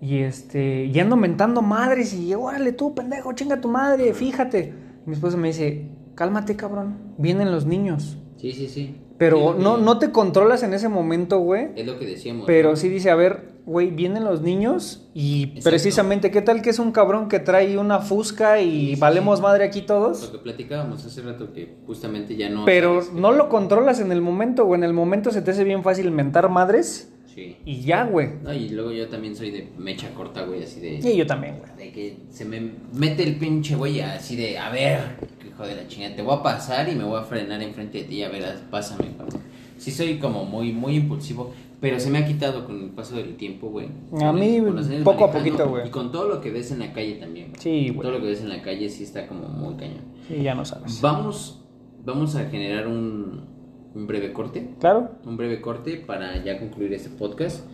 Y este. Y ando mentando madres. Y órale tú, pendejo, chinga tu madre, fíjate. Y mi esposa me dice, cálmate, cabrón. Vienen los niños. Sí, sí, sí. Pero lo no, que- no te controlas en ese momento, güey. Es lo que decíamos. Pero ¿no? sí dice, a ver, güey, vienen los niños y Exacto. precisamente, ¿qué tal que es un cabrón que trae una fusca y Sí, sí, valemos sí. madre aquí Lo todos? que platicábamos hace rato que justamente ya no... Pero no lo controlas en el momento, güey. En el momento se te hace bien fácil mentar madres Sí. y ya, güey. No, y luego yo también soy de mecha corta, güey, así de... Y yo también, güey. De que se me mete el pinche güey así de, a ver, hijo de la chingada, te voy a pasar y me voy a frenar enfrente de ti, a ver, pásame, cabrón. Sí soy como muy, muy impulsivo, pero se me ha quitado con el paso del tiempo, güey. A mí, poco a poquito, güey. Y con todo lo que ves en la calle también. güey. Sí, güey. Todo lo que ves en la calle sí está como muy cañón. Y ya no sabes. Vamos, vamos a generar un, un breve corte. Claro. Un breve corte para ya concluir este podcast.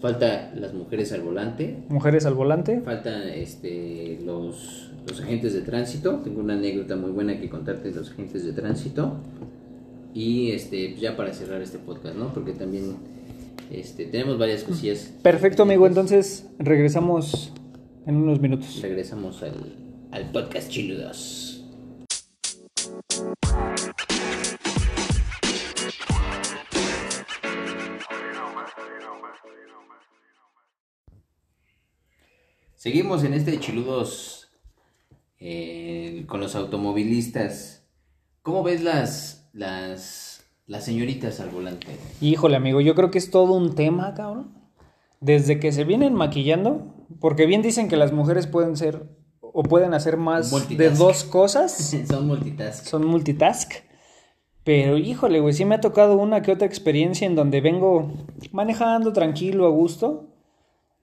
Falta las mujeres al volante. Mujeres al volante. Faltan este, los, los agentes de tránsito. Tengo una anécdota muy buena que contarte de los agentes de tránsito. Y este, ya para cerrar este podcast, ¿no? Porque también este, tenemos varias cosillas. Perfecto, amigo. Entonces regresamos en unos minutos. Regresamos al, al podcast Chiludos. Seguimos en este Chiludos eh, con los automovilistas. ¿Cómo ves las, las, las señoritas al volante? Híjole, amigo, yo creo que es todo un tema, cabrón. Desde que se vienen maquillando, porque bien dicen que las mujeres pueden ser o pueden hacer más de dos cosas, (laughs) Son multitask. son multitask. Pero híjole, güey, sí me ha tocado una que otra experiencia en donde vengo manejando tranquilo, a gusto.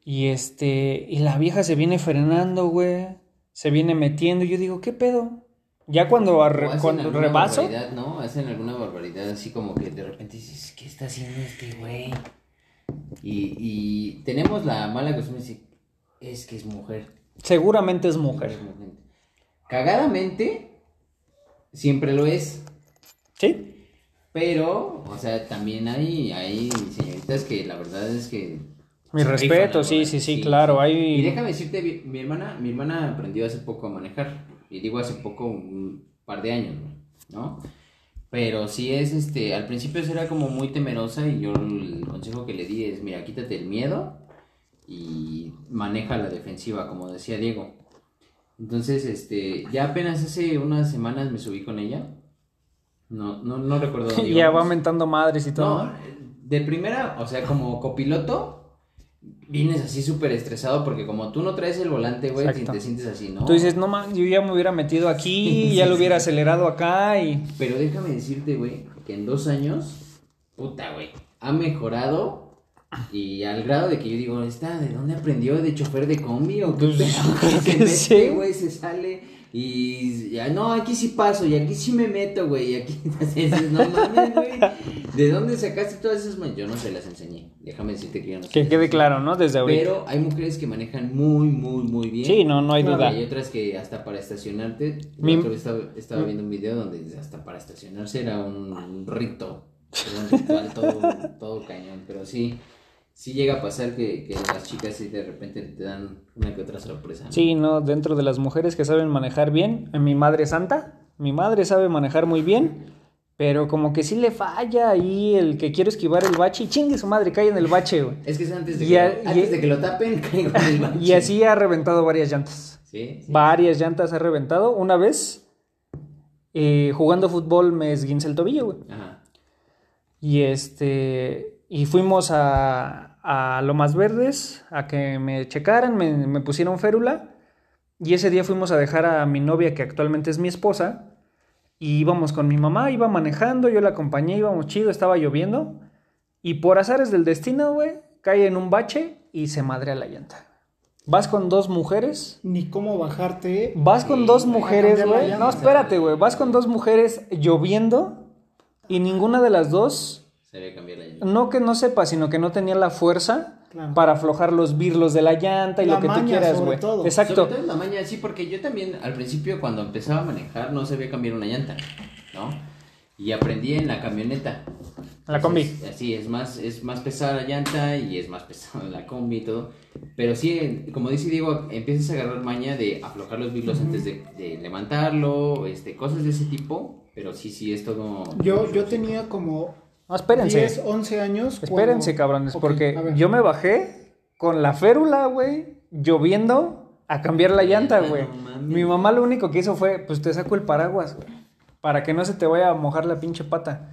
Y este, y la vieja se viene frenando, güey. Se viene metiendo. Y yo digo, ¿qué pedo? Ya cuando, hacen cuando barbaridad, ¿no? Hacen alguna barbaridad así como que de repente dices, ¿qué está haciendo este güey? Y, y tenemos la mala costumbre de decir, es que es mujer. Seguramente es mujer. Mujer. Cagadamente, siempre lo es. ¿Sí? Pero, o sea, también hay, hay señoritas que la verdad es que. Mi respeto, sí, sí, sí, claro, hay- Y déjame decirte, mi, mi hermana, mi hermana aprendió hace poco a manejar. Y digo hace poco, un par de años, ¿no? Pero sí es, este, al principio era como muy temerosa y yo el consejo que le di es, mira, quítate el miedo y maneja la defensiva, como decía Diego. Entonces, este, ya apenas hace unas semanas me subí con ella. No, no, no recuerdo (laughs) dónde ya va íbamos. mentando madres y todo. No, de primera, o sea, como copiloto, vienes así súper estresado porque como tú no traes el volante, güey, te sientes así, ¿no? Tú dices, no man, yo ya me hubiera metido aquí, (laughs) ya lo hubiera acelerado acá y. Pero déjame decirte, güey, que en dos años, puta, güey, ha mejorado Y al grado de que yo digo, ¿esta de dónde aprendió? ¿De chofer de combi o qué Pues, (laughs) se que sí. güey, se sale y ya, no, aquí sí paso y aquí sí me meto, güey, y aquí (laughs) no mames, güey. ¿De dónde sacaste todas esas man-?" Yo no se las enseñé. Déjame decirte que yo no se Que quede claro, ¿no? Desde ahorita. Pero hay mujeres que manejan muy, muy, muy bien. Sí, no, no hay duda. Hay otras que hasta para estacionarte. Mi- otra vez estaba, estaba viendo un video donde hasta para estacionarse era un rito. Era un ritual todo, todo cañón. Pero sí, sí llega a pasar que, que las chicas sí de repente te dan una que otra sorpresa. ¿no? Sí, no, dentro de las mujeres que saben manejar bien, mi madre santa, mi madre sabe manejar muy bien, pero como que sí le falla ahí el que quiere esquivar el bache y chingue su madre, cae en el bache, güey. Es que es antes de, Y que, a- lo, y- antes de que lo tapen, (laughs) caigo en el bache. Y así ha reventado varias llantas. Sí, sí. Varias llantas ha reventado. Una vez, eh, jugando fútbol, me esguince el tobillo, güey. Ajá. Y este. Y fuimos a, a Lomas Verdes a que me checaran, me, me pusieron férula. Y ese día fuimos a dejar a mi novia, que actualmente es mi esposa. Y íbamos con mi mamá, iba manejando, yo la acompañé, íbamos chido, estaba lloviendo. Y por azares del destino, güey, cae en un bache y se madrea la llanta. Vas con dos mujeres Ni cómo bajarte. Vas con Sí, dos mujeres, güey. No, espérate, güey. Vas con dos mujeres lloviendo y ninguna de las dos, Se había cambiado la llanta. no que no sepa, sino que no tenía la fuerza Claro. para aflojar los birlos de la llanta y La lo que tú maña, quieras, sobre güey. todo. Exacto. Sobre todo la mañana, sí, porque yo también al principio cuando empezaba a manejar no sabía cambiar una llanta, ¿no? Y aprendí en la camioneta. La combi. Entonces, Así, es más, es más pesada la llanta y es más (laughs) pesada la combi y todo. Pero sí, como dice Diego, empiezas a agarrar maña de aflojar los birlos antes de, de levantarlo, este, cosas de ese tipo. Pero sí, sí, es todo... Yo, yo tenía como No, espérense. 10, 11 años. Espérense, cuando- cabrones, porque yo me bajé con la férula, güey, lloviendo a cambiar la llanta, güey. Mi mamá lo único que hizo fue, pues te saco el paraguas, güey, para que no se te vaya a mojar la pinche pata.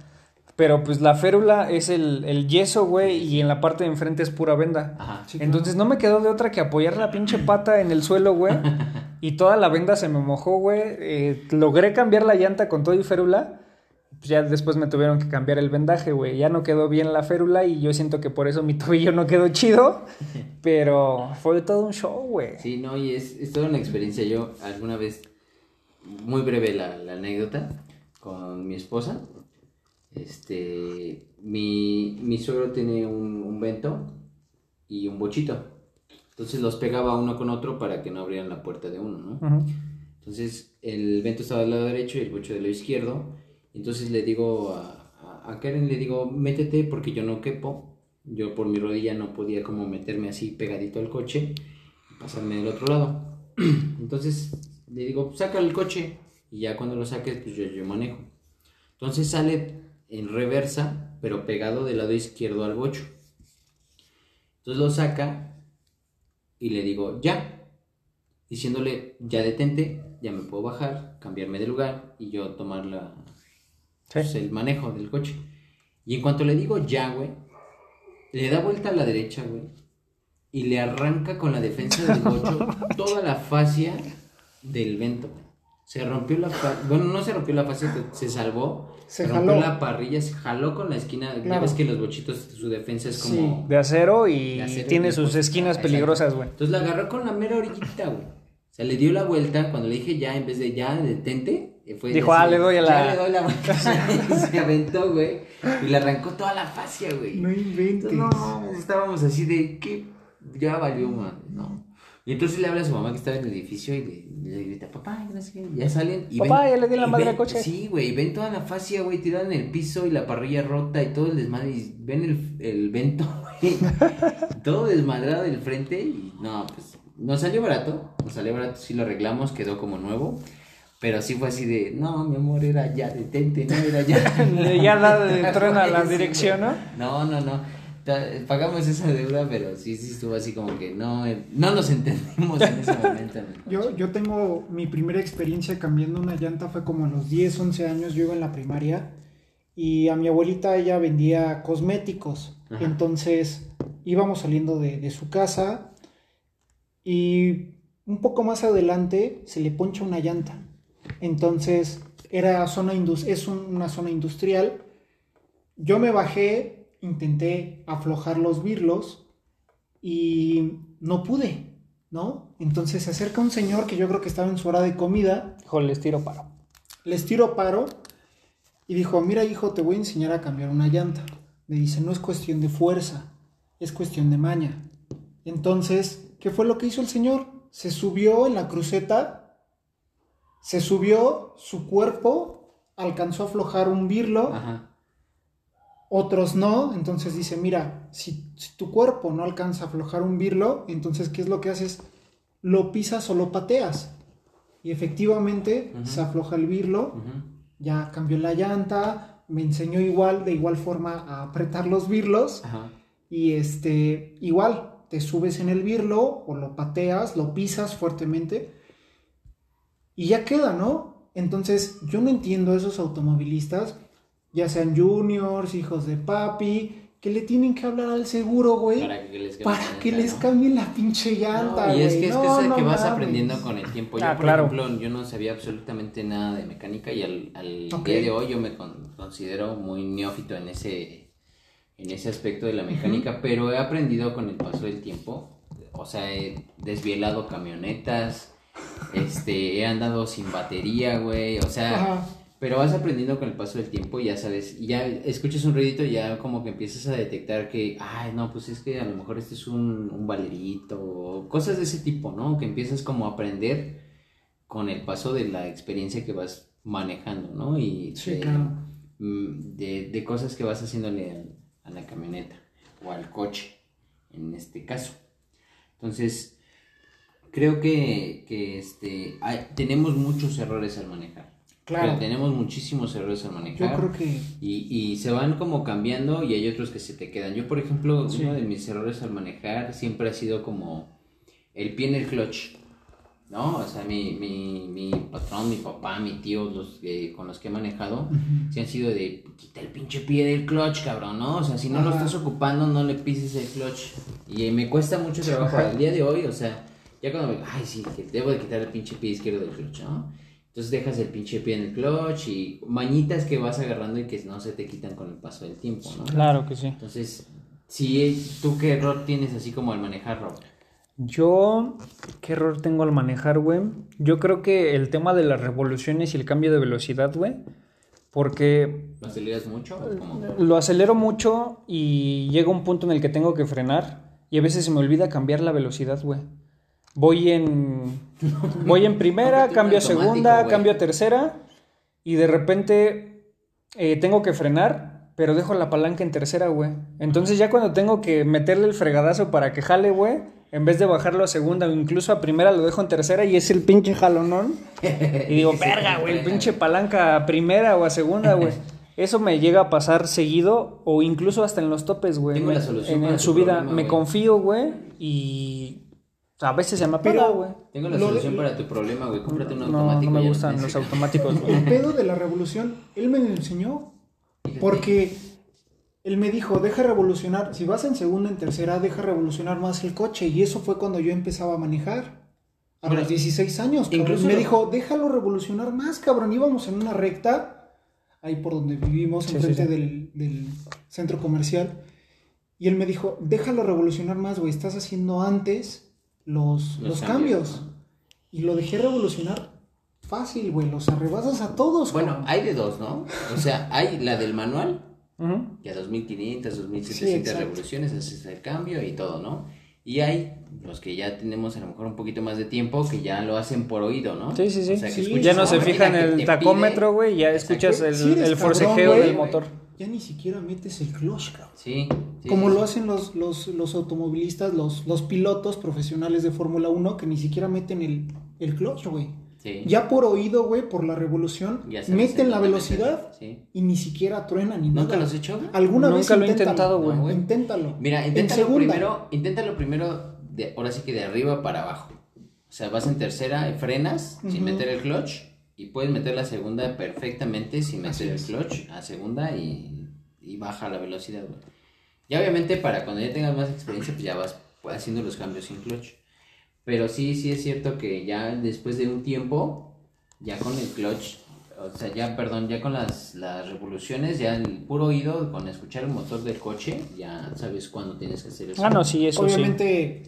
Pero pues la férula es el, el yeso, güey, y en la parte de enfrente es pura venda. Ajá. Sí, Entonces no me quedó de otra que apoyar la pinche pata en el suelo, güey. Y toda la venda se me mojó, güey. Eh, logré cambiar la llanta con todo y férula. Pues ya después me tuvieron que cambiar el vendaje, güey. Ya no quedó bien la férula y yo siento que por eso mi (laughs) tobillo no quedó chido. (laughs) Pero fue todo un show, güey. Sí, no, y es, es toda una experiencia. Yo alguna vez, muy breve la, la anécdota, con mi esposa, este, mi, mi suegro tiene un, un vento y un bochito. Entonces los pegaba uno con otro para que no abrieran la puerta de uno, ¿no? Entonces el vento estaba del lado derecho y el bocho del lado izquierdo. Entonces le digo a, Karen, le digo, métete porque yo no quepo. Yo por mi rodilla no podía como meterme así pegadito al coche y pasarme del otro lado. (clears throat) Entonces le digo, saca el coche y ya cuando lo saques, pues yo, yo manejo. Entonces sale en reversa, pero pegado del lado izquierdo al bocho. Entonces lo saca y le digo, ya, diciéndole, ya detente, ya me puedo bajar, cambiarme de lugar y yo tomar la. Pues, el manejo del coche. Y en cuanto le digo ya, güey, le da vuelta a la derecha, güey, y le arranca con la defensa del bocho (laughs) toda la fascia del vento, güey. Se rompió la bueno, no se rompió la fascia, se salvó. Se rompió jaló. la parrilla, se jaló con la esquina. Ya Claro. ves que los bochitos, su defensa es Sí. como... De acero y De acero tiene y sus esquinas peligrosas, güey. Entonces la agarró con la mera orillita, güey. O sea, le dio la vuelta. Cuando le dije ya, en vez de ya, detente, fue Dijo, ah, le doy a la- Ya le doy la. (laughs) Y se aventó, güey. Y le arrancó toda la fascia, güey. No inventes. Entonces, no, mames, estábamos así de que ya valió, man. No. Y entonces le habla a su mamá que estaba en el edificio y le, le grita, papá, y no sé qué. Ya salen. Y Papá, ven- ya le di la y madre al coche. Sí, güey. Ven toda la fascia, güey, tirada en el piso y la parrilla rota y todo el desmadre. Y ven el, el vento, (laughs) güey. todo desmadrado del frente. Y no, pues nos salió barato. Nos salió barato, sí lo arreglamos, quedó como nuevo. Pero sí fue así de, no, mi amor, era ya, detente, no era ya. (laughs) ya da de tren a la Sí, dirección, ¿no? No, no, no. Pagamos esa deuda, pero sí, sí estuvo así como que no, eh, no nos (laughs) entendimos en ese momento. Yo, yo tengo mi primera experiencia cambiando una llanta fue como a los 10, 11 años, yo iba en la primaria y a mi abuelita ella vendía cosméticos, Ajá. entonces íbamos saliendo de, de su casa y un poco más adelante se le poncha una llanta, entonces era zona es un- una zona industrial, yo me bajé intenté aflojar los birlos y no pude, ¿no? Entonces se acerca un señor que yo creo que estaba en su hora de comida, Hijo, les tiro paro. les tiro paro y dijo, mira hijo, te voy a enseñar a cambiar una llanta. Me dice, no es cuestión de fuerza, es cuestión de maña. Entonces, ¿qué fue lo que hizo el señor? Se subió en la cruceta, se subió, su cuerpo alcanzó a aflojar un birlo, Ajá. otros no, entonces dice, mira, si, si tu cuerpo no alcanza a aflojar un birlo, entonces ¿qué es lo que haces? Lo pisas o lo pateas. Y efectivamente se afloja el birlo, ya cambió la llanta, me enseñó igual, de igual forma a apretar los birlos. Y este, igual, te subes en el birlo o lo pateas, lo pisas fuertemente y ya queda, ¿no? Entonces, yo no entiendo a esos automovilistas, ya sean juniors, hijos de papi, que le tienen que hablar al seguro, güey, para, Para que les que les cambien la pinche llanta, No, y es que es No, cosa no que vas mames. aprendiendo con el tiempo. Yo, Ah, por claro. ejemplo, yo no sabía absolutamente nada de mecánica y al, día de hoy yo me con- considero muy neófito en ese, en ese aspecto de la mecánica, pero he aprendido con el paso del tiempo. O sea, he desvielado camionetas, este, he andado sin batería, güey, o sea... Ajá. Pero vas aprendiendo con el paso del tiempo y ya sabes, y ya escuchas un ruidito y ya como que empiezas a detectar que, ay, no, pues es que a lo mejor este es un, un valerito, o cosas de ese tipo, ¿no? Que empiezas como a aprender con el paso de la experiencia que vas manejando, ¿no? Y Sí, de, claro. mm, de, de cosas que vas haciéndole al- a la camioneta o al coche, en este caso. Entonces, creo que, que este, hay- tenemos muchos errores al manejar. Claro. Pero tenemos muchísimos errores al Yo manejar. creo que Y, y se van como cambiando y hay otros que se te quedan. Yo, por ejemplo, Sí. uno de mis errores al manejar siempre ha sido como el pie en el clutch. ¿No? O sea, mi, mi, mi patrón, mi papá, mi tío, los que- con los que he manejado, sí han sido de quita el pinche pie del clutch, cabrón, ¿no? O sea, si no lo estás ocupando, no le pises el clutch. Y eh, me cuesta mucho trabajo al día de hoy, o sea, ya cuando me ay, sí, que debo de quitar el pinche pie izquierdo del clutch, ¿no? Entonces dejas el pinche pie en el clutch y mañitas que vas agarrando y que no se te quitan con el paso del tiempo, ¿no? Claro que sí. Entonces, si tú qué error tienes así como al manejarlo. Yo, ¿qué error tengo al manejar, güey? Yo creo que el tema de las revoluciones y el cambio de velocidad, güey. Porque ¿Lo aceleras mucho o cómo? lo acelero mucho y llega un punto en el que tengo que frenar y a veces se me olvida cambiar la velocidad, güey. Voy en voy en primera, cambio a segunda, cambio a tercera y de repente eh, tengo que frenar, pero dejo la palanca en tercera, güey. Entonces ya cuando tengo que meterle el fregadazo para que jale, güey, en vez de bajarlo a segunda o incluso a primera lo dejo en tercera y es el pinche jalonón. (laughs) Y digo, verga, güey, el pinche palanca a primera o a segunda, güey. Eso me llega a pasar seguido o incluso hasta en los topes, güey. Tengo la solución En, para en tu subida problema, me confío, güey, y a veces se me apaga, güey. Tengo la solución para tu problema, güey. Cómprate un No, automático. no me gustan los automáticos, güey. el pedo de la revolución, él me lo enseñó. Porque él me dijo, deja revolucionar, si vas en segunda, en tercera, deja revolucionar más el coche. Y eso fue cuando yo empezaba a manejar. A Bueno, los 16 años. incluso me lo- dijo, déjalo revolucionar más, cabrón. Íbamos en una recta, ahí por donde vivimos, Sí, enfrente sí, sí. Del, del centro comercial. Y él me dijo, déjalo revolucionar más, güey. Estás haciendo antes los, Los los, cambios, cambios. ¿no? Y lo dejé revolucionar fácil, güey. Los arrebasas a todos, Bueno, hay de dos, ¿no? O sea, hay la del manual, Ujú. que a 2500, Sí, 2700 exacto. revoluciones haces el cambio y todo, ¿no? Y hay los que ya tenemos a lo mejor un poquito más de tiempo que ya lo hacen por oído, ¿no? Sí, sí, sí. O sea, que Sí, escuchas Ya no se una fija en el tacómetro, güey, ya escuchas el, forcejeo del motor. Ya ni siquiera metes el clutch, cabrón. Sí, sí, Como sí. lo hacen los, los, los automovilistas, los, los pilotos profesionales de Fórmula 1 que ni siquiera meten el, el clutch, güey. Sí. Ya por oído, güey, por la revolución, Ya sabes meten en la velocidad y ni siquiera truenan ni ¿Nunca nada. lo has hecho? ¿Alguna Nunca vez lo he intentado, güey. No. Inténtalo. Mira, inténtalo primero, inténtalo primero, de, ahora sí que de arriba para abajo. O sea, vas en tercera y frenas sin meter el clutch y puedes meter la segunda perfectamente sin meter el clutch a segunda y, y baja la velocidad, güey. Y obviamente para cuando ya tengas más experiencia, pues ya vas haciendo los cambios sin clutch. Pero sí, sí es cierto que ya después de un tiempo, ya con el clutch, o sea, ya, perdón, ya con las, las revoluciones, ya el puro oído, con escuchar el motor del coche, ya sabes cuándo tienes que hacer eso. Ah, no, sí, eso sí.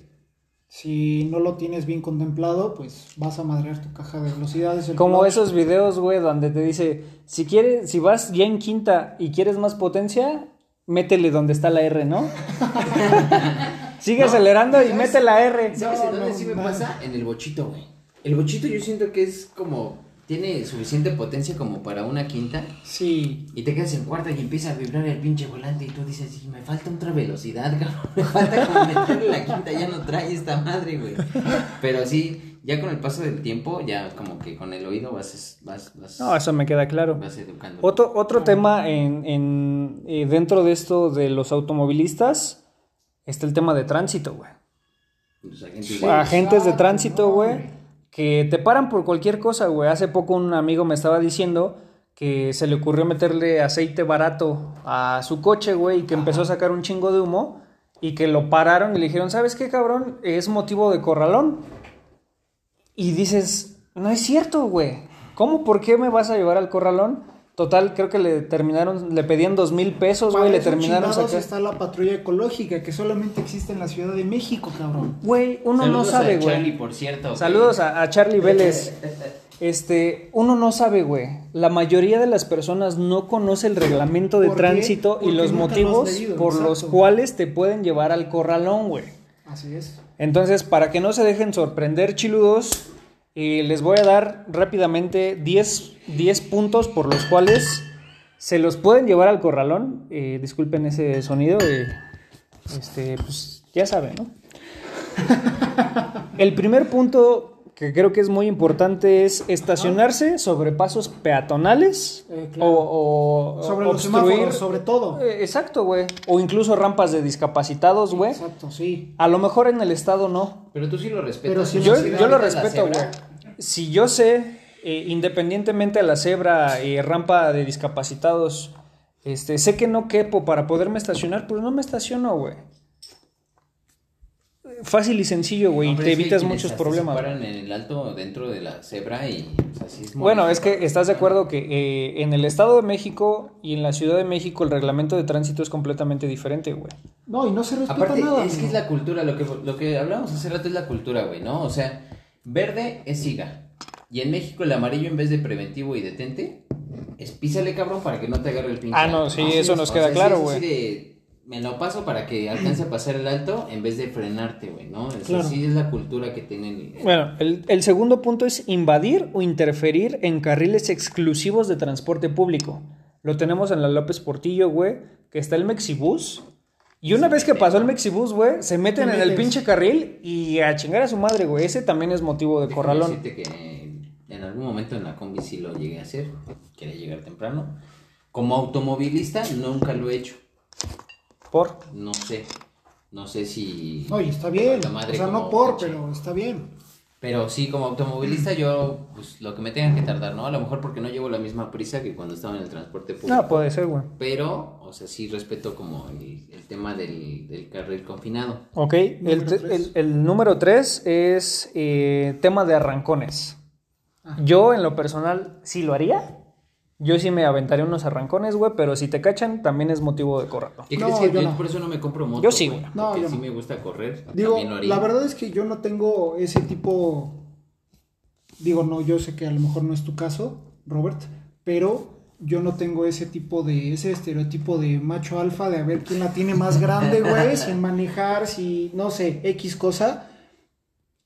Si no lo tienes bien contemplado, pues vas a madrear tu caja de velocidades. el Como clutch. esos videos, güey, donde te dice, si quieres, si vas ya en quinta y quieres más potencia, métele donde está la R, ¿no? (laughs) Sigue No, acelerando y mete la R. ¿Sabes No, en dónde no, sí me no. pasa? En el bochito, güey. El bochito yo siento que es como, tiene suficiente potencia como para una quinta. Sí. Y te quedas en cuarta y empieza a vibrar el pinche volante y tú dices, sí, me falta otra velocidad, (laughs) cabrón. Me falta como meterle la quinta, ya no trae esta madre, güey. Pero sí, ya con el paso del tiempo, ya como que con el oído vas, vas, vas, No, eso me queda claro. vas educando. Otro, otro tema en, en, eh, dentro de esto de los automovilistas está el tema de tránsito, güey. Los agentes de tránsito, güey. Que te paran por cualquier cosa, güey. Hace poco un amigo me estaba diciendo que se le ocurrió meterle aceite barato a su coche, güey, y que empezó a sacar un chingo de humo y que lo pararon y le dijeron, ¿sabes qué, cabrón? Es motivo de corralón. Y dices, no es cierto, güey. ¿Cómo? ¿Por qué me vas a llevar al corralón? Total, creo que le terminaron, le pedían dos mil pesos, güey, le terminaron sacando. está la patrulla ecológica que solamente existe en la Ciudad de México, cabrón. Güey, uno Saludos no sabe, a güey. Charlie, por cierto. güey. Saludos a, a Charlie Vélez. Este, uno no sabe, güey. La mayoría de las personas no conoce el reglamento de tránsito y los lo motivos leído, por los cuales te pueden llevar al corralón, güey. Así es. Entonces, para que no se dejen sorprender, chiludos, les voy a dar rápidamente 10, 10 puntos por los cuales se los pueden llevar al corralón. Eh, disculpen ese sonido. eh, este, pues ya saben, ¿no? (laughs) El primer punto que creo que es muy importante es estacionarse sobre pasos peatonales Eh, claro. o, o Sobre los obstruir- semáforos, sobre todo. Eh, exacto, güey. O incluso rampas de discapacitados, güey. Exacto, sí. A lo mejor en el estado no. Pero tú sí lo respetas. Yo, lo respeto, cebra, güey. Si yo sé, eh, independientemente a la cebra y rampa de discapacitados, este, sé que no quepo para poderme estacionar, pues no me estaciono, güey. Fácil y sencillo, güey, y Hombre, te que evitas muchos problemas. Se paran en el alto dentro de la cebra y o sea, sí es Bueno, es que estás de acuerdo que eh, en el Estado de México y en la Ciudad de México el reglamento de tránsito es completamente diferente, güey. No, y no se respeta Aparte, nada. es que es la cultura, lo que, lo que hablamos hace rato es la cultura, güey, ¿no? O sea, verde es siga. Y en México el amarillo en vez de preventivo y detente, es písale, cabrón, para que no te agarre el pinche. Ah, no, sí, ¿no? eso nos queda sí claro, es güey. así de, Me lo paso para que alcance a pasar el alto en vez de frenarte, güey, ¿no? Es Claro. así es la cultura que tienen. Bueno, el, el segundo punto es invadir o interferir en carriles exclusivos de transporte público. Lo tenemos en la López Portillo, güey, que está el Mexibus. Y una vez que pasó el Mexibus, güey, se meten Te en el pinche carril y a chingar a su madre, güey. Ese también es motivo de Déjame corralón. decirte que en algún momento en la combi sí lo llegué a hacer, quería llegar temprano. Como automovilista nunca lo he hecho. Por. No sé. No sé si. Oye, está bien. La madre o sea, no por, coche. pero está bien. Pero sí, como automovilista, yo, pues lo que me tenga que tardar, ¿no? A lo mejor porque no llevo la misma prisa que cuando estaba en el transporte público. No, puede ser, güey. Pero, o sea, sí respeto como el, el tema del, del carril confinado. Ok, el, Número te- tres. el- el número tres es eh, tema de arrancones. Ah. Yo, en lo personal, sí lo haría. Yo sí me aventaría unos arrancones, güey, pero si te cachan, también es motivo de correrlo. ¿Qué No, crees que yo yo no. por eso no me compro moto? Yo sí, güey, güey. No, porque yo sí no. me gusta correr. Digo, también lo haría. la verdad es que yo no tengo ese tipo. Digo, no, yo sé que a lo mejor no es tu caso, Robert, pero yo no tengo ese tipo de. ese estereotipo de macho alfa de a ver quién la tiene más grande, güey, (laughs) sin manejar, si. no sé, X cosa.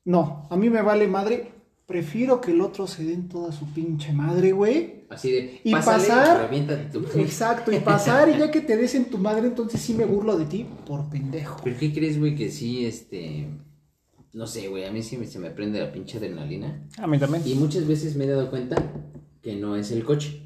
No, a mí me vale madre. Prefiero que el otro se den toda su pinche madre, güey. Así de. Y pásale, pasar- reviéntate tu- (laughs) Exacto, y pasar y ya que te des en tu madre, entonces sí me burlo de ti por pendejo. ¿Pero qué crees, güey, que sí, este. No sé, güey, a mí sí me- se me prende la pinche adrenalina. A mí también. Y muchas veces me he dado cuenta que no es el coche,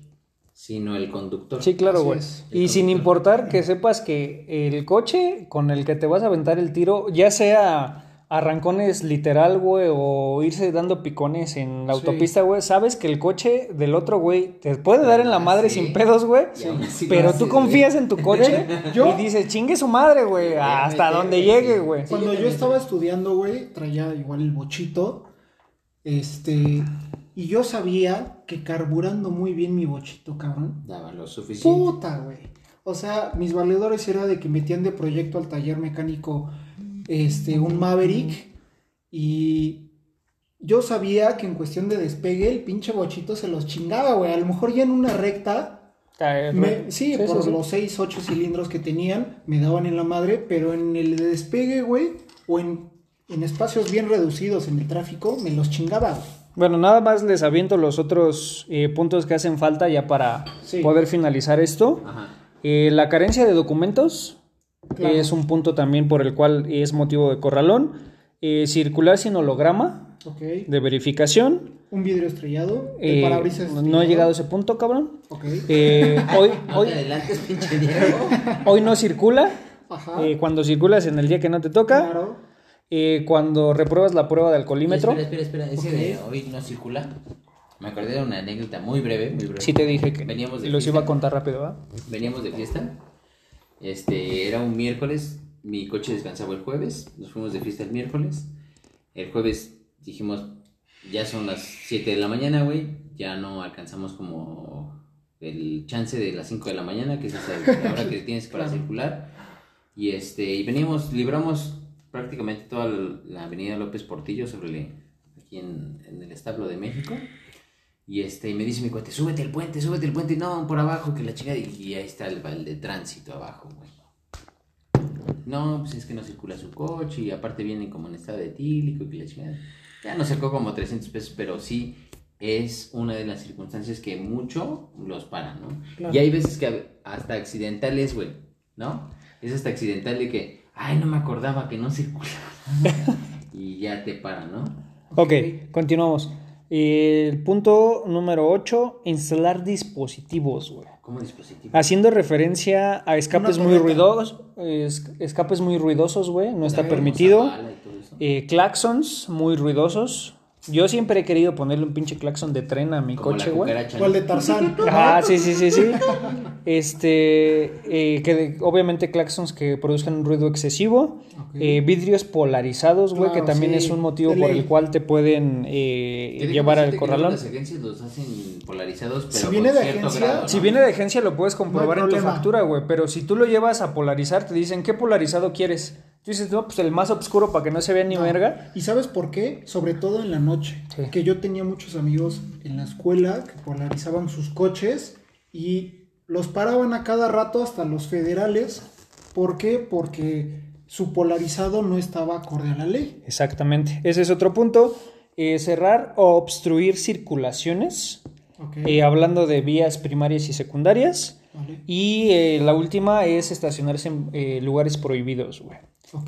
sino el conductor. Sí, claro, güey. Y sin importar que sepas que el coche con el que te vas a aventar el tiro, ya sea arrancones literal, güey, o irse dando picones en la Sí. autopista, güey, sabes que el coche del otro, güey, te puede dar en la Ah, madre sí. sin pedos, güey. Lo Pero tú confías en tu coche (laughs) Yo- y dices, chingue su madre, güey, hasta donde llegue, sí. güey. Cuando yo estaba estudiando, güey, traía igual el bochito. Este. Y yo sabía que carburando muy bien mi bochito, cabrón. Daba lo suficiente. Puta, güey. O sea, mis valedores era de que metían de proyecto al taller mecánico este, un Maverick. Y yo sabía que en cuestión de despegue el pinche bochito se los chingaba, güey. A lo mejor ya en una recta Ah, me- sí, sí, por sí. los 6, 8 cilindros que tenían, me daban en la madre, pero en el de despegue, güey, o en, en espacios bien reducidos en el tráfico, me los chingaba. güey. Bueno, nada más les aviento los otros eh, puntos que hacen falta ya para Sí. poder finalizar esto. Ajá. Eh, la carencia de documentos Claro. es un punto también por el cual es motivo de corralón. Eh, circular sin holograma Ok. de verificación. Un vidrio estrellado, el Eh, parabrisas no he llegado a ese punto, cabrón. Ok. Eh, hoy, (laughs) No hoy, te adelantes, pinche Diego. (laughs) hoy no circula. Ajá. Eh, cuando circulas en el día que no te toca. claro. Eh, cuando repruebas la prueba de alcoholímetro. Espera, espera, espera. Ese de hoy no circula. Me acordé de una anécdota muy breve, muy breve. Sí te dije que Veníamos de los fiesta. iba a contar rápido, ¿va? Veníamos de fiesta. Este, era un miércoles. Mi coche descansaba el jueves. Nos fuimos de fiesta el miércoles. El jueves dijimos, ya son las 7 de la mañana, güey. Ya no alcanzamos como el chance de las 5 de la mañana, que es esa la hora que tienes para (laughs) Claro. circular. Y este, y veníamos, libramos prácticamente toda la avenida López Portillo sobre el- aquí en, en el establo de México. Y este, y me dice mi cuate, súbete el puente, súbete el puente, no, por abajo, que la chica, y, ahí está el, el de tránsito abajo, güey. No, pues es que no circula su coche, y aparte vienen como en estado de etílico, y que la chingada. Ya nos sacó como 300 pesos, pero sí es una de las circunstancias que mucho los paran, ¿no? Claro. Y hay veces que hasta accidentales, güey, ¿no? Es hasta accidental de que, ay, no me acordaba que no circulaba. (laughs) y ya te paran, ¿no? Ok, continuamos. El punto número 8, instalar dispositivos, güey. Como dispositivo. Haciendo referencia a escapes muy ruidosos, es- escapes muy ruidosos, güey, no está permitido. Eh, claxons muy ruidosos. Yo siempre he querido ponerle un pinche claxon de tren a mi Como coche, güey. ¿Cuál de Tarzán? (laughs) Ah, sí, sí, sí, sí. Este, eh, que de- obviamente claxons que produzcan un ruido excesivo. Eh, vidrios polarizados, güey, Claro, que también sí, es un motivo por el cual te pueden eh, llevar al corralón. Las agencias los hacen polarizados, pero Si viene con de cierto agencia, grado, ¿no? Si viene de agencia lo puedes comprobar No en tu factura, güey, pero si tú lo llevas a polarizar, te dicen, ¿qué polarizado quieres? Tú dices, no, pues el más oscuro para que no se vea ni No. verga. ¿Y sabes por qué? Sobre todo en la noche. Sí. Que yo tenía muchos amigos en la escuela que polarizaban sus coches y los paraban a cada rato hasta los federales. ¿Por qué? Porque su polarizado no estaba acorde a la ley. Exactamente. Ese es otro punto. Eh, cerrar o obstruir circulaciones, Ok. eh, hablando de vías primarias y secundarias. Vale. Y eh, la última es estacionarse en lugares prohibidos, güey.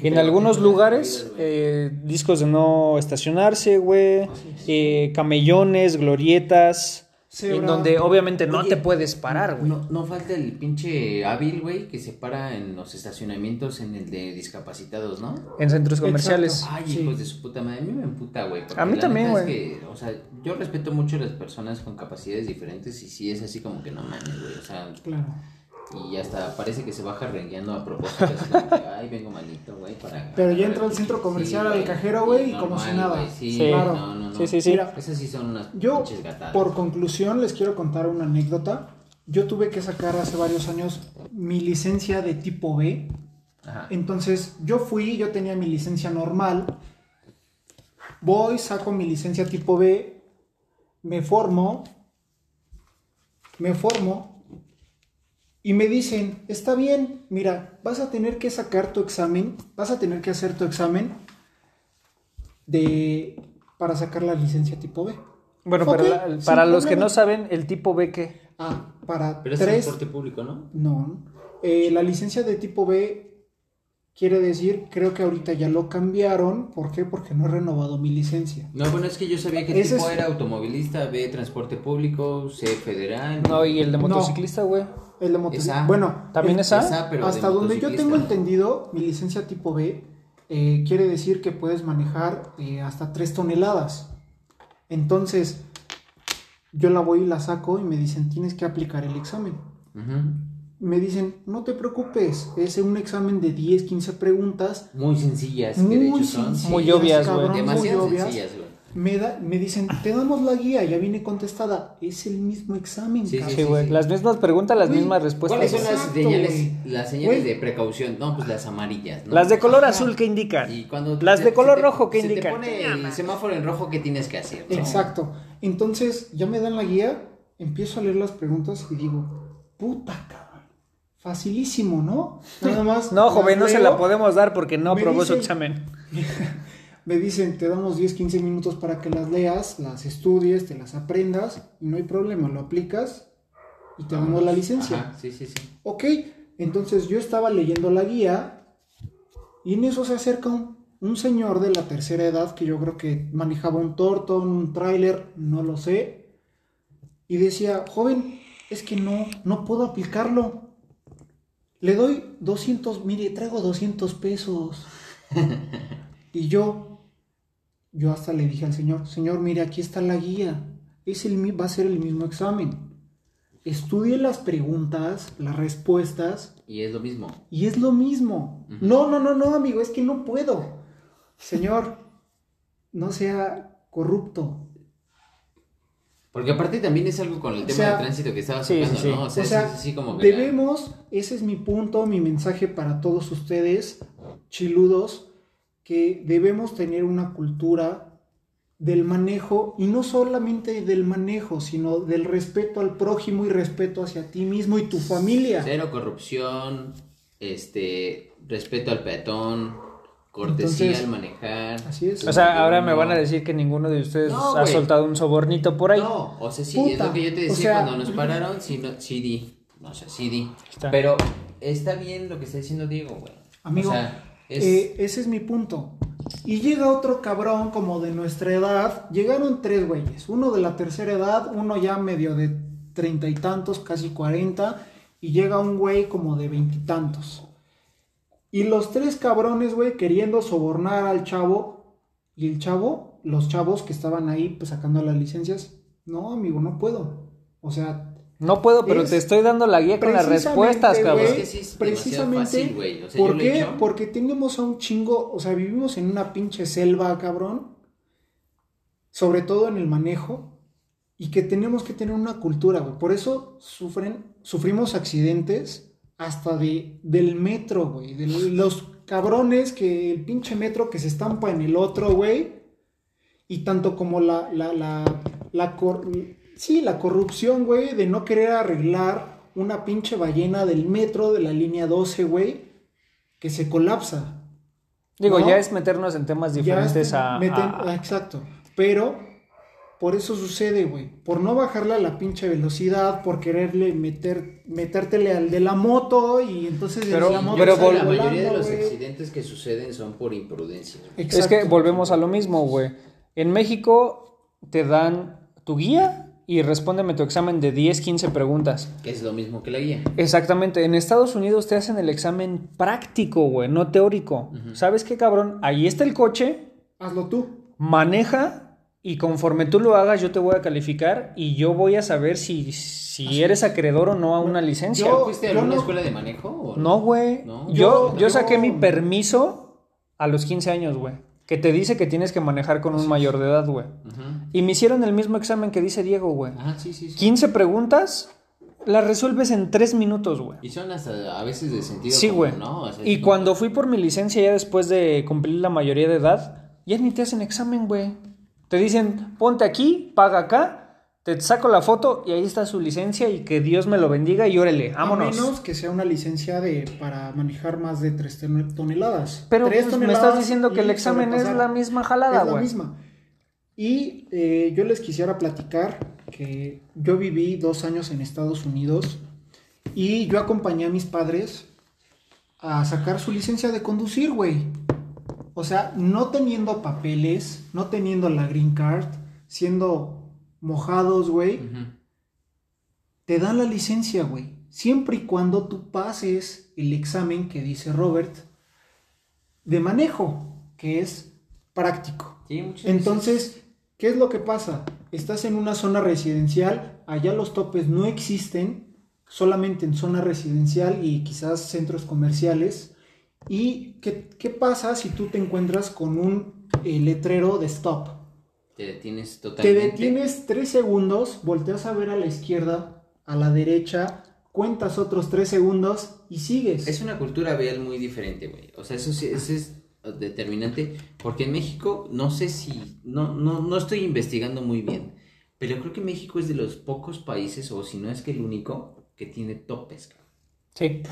En algunos lugares, eh, discos de no estacionarse, güey, eh, camellones, glorietas, Cebra. en donde obviamente no Oye, te puedes parar, güey. No, no falta el pinche hábil, güey, que se para en los estacionamientos en el de discapacitados, ¿no? En centros Exacto. comerciales. Ay, Sí. hijos de su puta madre, a mí me emputa, güey. A mí la también, es güey. que, O sea, yo respeto mucho a las personas con capacidades diferentes y sí es así como que no mames, güey. O sea, Claro. Y hasta parece que se baja rengueando a propósito. que, Ay, vengo malito, güey, para... (laughs) Pero ya entró al centro comercial, sí, al cajero, güey, y como si nada. Sí, Sí. Claro. no, no, no. Sí, sí, sí. Mira, Esas sí son unas Yo, pinches gatadas. por conclusión, les quiero contar una anécdota. Yo tuve que sacar hace varios años mi licencia de tipo B. Ajá. Entonces, yo fui, yo tenía mi licencia normal. Voy, saco mi licencia tipo B, me formo, me formo y me dicen, está bien, mira, vas a tener que sacar tu examen, vas a tener que hacer tu examen de para sacar la licencia tipo B. Bueno, Ok, pero la- para los que no saben, el tipo B que Ah, para Pero es tres. transporte público, ¿no? No. Eh, la licencia de tipo B quiere decir, creo que ahorita ya lo cambiaron. ¿Por qué? Porque no he renovado mi licencia. No, bueno, es que yo sabía que Ese tipo es- era automovilista, B, transporte público, C, federal. No, y el de motociclista, güey. De moto- Esa. Bueno, ¿También el- esa? Esa, pero hasta donde yo tengo entendido, mi licencia tipo B eh, quiere decir que puedes manejar eh, hasta 3 toneladas. Entonces, yo la voy y la saco y me dicen, tienes que aplicar el examen. Me dicen, no te preocupes, es un examen de 10, 15 preguntas Muy sencillas, que Muy de hecho son sencillas, Muy obvias, muy demasiado obvias. sencillas, güey. Me, da, me dicen, te damos la guía, ya viene contestada. Es el mismo examen, Sí, sí, cabrón. Sí, güey. Las mismas preguntas, las Güey, mismas respuestas. ¿Cuáles son las Exacto, señales, güey. las señales Güey. de precaución? No, pues las amarillas, ¿no? Las de color Ajá. azul, ¿qué indican? Y cuando Las te- de color te- rojo, ¿qué se indican? te pone el semáforo en rojo, ¿qué tienes que hacer? no? Exacto. Entonces, ya me dan la guía, empiezo a leer las preguntas y digo, puta, cabrón. Facilísimo, ¿no? Nada (laughs) más. No, joven, no se la podemos dar porque no aprobó su examen. (laughs) Me dicen, te damos 10, 15 minutos para que las leas, las estudies, te las aprendas, y no hay problema, lo aplicas y te damos la licencia. Ajá, sí, sí, sí. Ok, entonces yo estaba leyendo la guía y en eso se acerca un, un señor de la tercera edad que yo creo que manejaba un Torton, un tráiler, no lo sé, y decía, joven, es que no, no puedo aplicarlo. Le doy 200, mire, traigo 200 pesos. (laughs) y yo, yo hasta le dije al señor, señor, mire, aquí está la guía, es el, va a ser el mismo examen. Estudie las preguntas, las respuestas, Y es lo mismo. y es lo mismo. No, no, no, no, amigo, es que no puedo. Señor, no sea corrupto. Porque aparte también es algo con el O tema sea, del tránsito que estabas sí, tocando, sí, sí. ¿no? O sea, O sea, es así como que Debemos, ese es mi punto, mi mensaje para todos ustedes, chiludos, que debemos tener una cultura del manejo, y no solamente del manejo, sino del respeto al prójimo y respeto hacia ti mismo y tu familia. Cero corrupción, este, respeto al peatón, cortesía Entonces, al manejar. así es. O sea, ahora me No. van a decir que ninguno de ustedes No, ha soltado un sobornito por ahí. No, o sea, sí, es Puta, lo que yo te o decía sea- cuando nos pararon, sí, no, sí di, o sea, sí di. Está. Pero está bien lo que está diciendo Diego, güey. Amigo, o sea, Eh, ese es mi punto. Y llega otro cabrón como de nuestra edad. Llegaron tres güeyes. Uno de la tercera edad, uno ya medio de treinta y tantos, casi cuarenta. Y llega un güey como de veintitantos. Y, los tres cabrones, güey, queriendo sobornar al chavo. Y el chavo, los chavos que estaban ahí pues sacando las licencias. No, amigo, no puedo. O sea, No puedo, pero Es te estoy dando la guía con las respuestas, cabrón. Es que sí es precisamente, fácil, güey. O sea, yo ¿por he qué? hecho. Porque tenemos a un chingo, o sea, vivimos en una pinche selva, cabrón, sobre todo en el manejo, y que tenemos que tener una cultura, güey. Por eso sufren, sufrimos accidentes hasta de, del metro, güey, de los cabrones que el pinche metro que se estampa en el otro, güey, y tanto como la, la, la, la cor- sí, la corrupción, güey, de no querer arreglar una pinche ballena del metro de la línea 12, güey, que se colapsa. Digo, ¿no? ya es meternos en temas diferentes a, meten- a- ah, Exacto. Pero por eso sucede, güey. Por no bajarle a la pinche velocidad, por quererle meter, metértele al de la moto y entonces Pero- la moto pero la mayoría de los accidentes que suceden son por imprudencia. Es que volvemos a lo mismo, güey. En México te dan tu guía y respóndeme tu examen de 10, 15 preguntas. Que es lo mismo que la guía. Exactamente. En Estados Unidos te hacen el examen práctico, güey, no teórico. ¿Sabes qué, cabrón? Ahí está el coche, Hazlo tú. maneja y conforme tú lo hagas yo te voy a calificar y yo voy a saber si, si eres acreedor o no a una licencia. Yo- ¿Fuiste a alguna no- escuela de manejo? o No, güey. No. Yo, Yo- saqué mi permiso a los 15 años, güey. Que te dice que tienes que manejar con un mayor de edad, güey. Y me hicieron el mismo examen que dice Diego, güey. Ah, sí, sí, sí. 15 preguntas, las resuelves en 3 minutos, güey. Y son hasta a veces de sentido Sí, güey. ¿no? O sea, Y como- cuando fui por mi licencia ya después de cumplir la mayoría de edad, ya ni te hacen examen, güey. Te dicen, ponte aquí, paga acá, te saco la foto y ahí está su licencia y que Dios me lo bendiga y órale, vámonos. A menos que sea una licencia de para manejar más de 3 toneladas. Pero pues, me estás diciendo que el examen es la misma jalada, Es la güey. misma. Y eh, yo les quisiera platicar que yo viví dos años en Estados Unidos y yo acompañé a mis padres a sacar su licencia de conducir, güey. O sea, no teniendo papeles, no teniendo la green card, siendo mojados, güey, te dan la licencia, güey. Siempre y cuando tú pases el examen que dice Robert de manejo, que es práctico. Sí, muchas Entonces, ¿qué es lo que pasa? Estás en una zona residencial, allá los topes no existen, solamente en zona residencial y quizás centros comerciales. ¿Y qué, qué pasa si tú te encuentras con un eh, letrero de stop? Te detienes Te totalmente. detienes tres segundos, volteas a ver a la izquierda, a la derecha, cuentas otros tres segundos y sigues. Es una cultura vial muy diferente, güey. O sea, eso sí, eso es determinante. Porque en México, no sé si. No, no, no estoy investigando muy bien. Pero creo que México es de los pocos países, o si no es que el único, que tiene topes. Sí.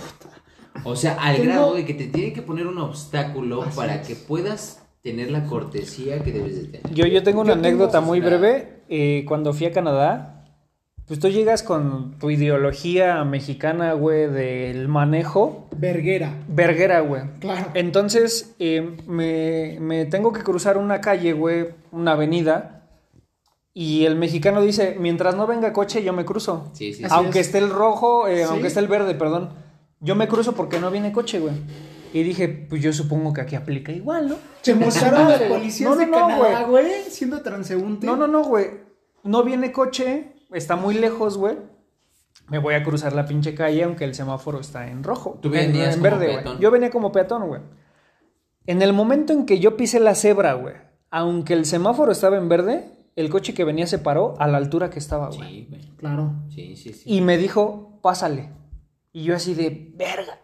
O sea, al Tengo- grado de que te tienen que poner un obstáculo Así para es. que puedas tener la cortesía que debes de tener. Yo, yo tengo una Yo tengo- anécdota muy breve. Eh, cuando fui a Canadá, pues tú llegas con tu ideología mexicana, güey, del manejo. Verguera, Verguera, güey. claro. Entonces, eh, me, me tengo que cruzar una calle, güey, una avenida. Y el mexicano dice, mientras no venga coche, yo me cruzo. Sí, sí, sí. Así aunque es. esté el rojo, eh, Sí. aunque esté el verde, perdón. Yo me cruzo porque no viene coche, güey. Y dije, pues yo supongo que aquí aplica igual, ¿no? Se mostraron los (laughs) policías No, no, de no, Canadá, güey, siendo transeúnte. No, no, no, güey. No viene coche, está muy lejos, güey. Me voy a cruzar la pinche calle aunque el semáforo está en rojo. Tú en, venías en como verde, güey. peatón. Yo venía como peatón, güey. En el momento en que yo pisé la cebra, güey, aunque el semáforo estaba en verde, el coche que venía se paró a la altura que estaba, güey. Sí, güey. Claro. Sí, sí, sí. Y me dijo, pásale. Y yo así de, verga.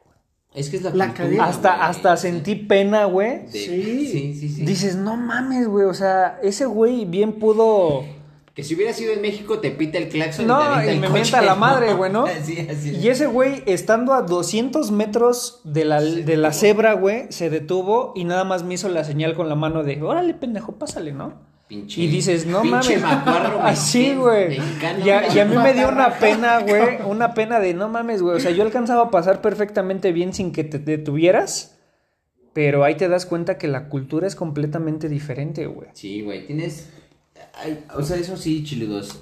Es que es la, La cadena. Hasta, güey. hasta sentí pena, güey. De- Sí. sí, sí, sí. Dices, no mames, güey. O sea, ese güey bien pudo... Si hubiera sido en México te pita el claxon No, y te y el me coche, mienta la madre, (laughs) güey, ¿no? Sí, así es. Y ese güey, estando a 200 metros de la, de la cebra, güey, se detuvo y nada más me hizo la señal con la mano de, órale, pendejo, pásale, ¿no? Pinche- Y dices, no mames. macuarro (laughs) Así, güey. Y, a- y a mí me dio una pena, (laughs) güey, una pena de, no mames, güey. O sea, yo alcanzaba a pasar perfectamente bien sin que te detuvieras, pero ahí te das cuenta que la cultura es completamente diferente, güey. Sí, güey, tienes... o sea, eso sí, chiludos.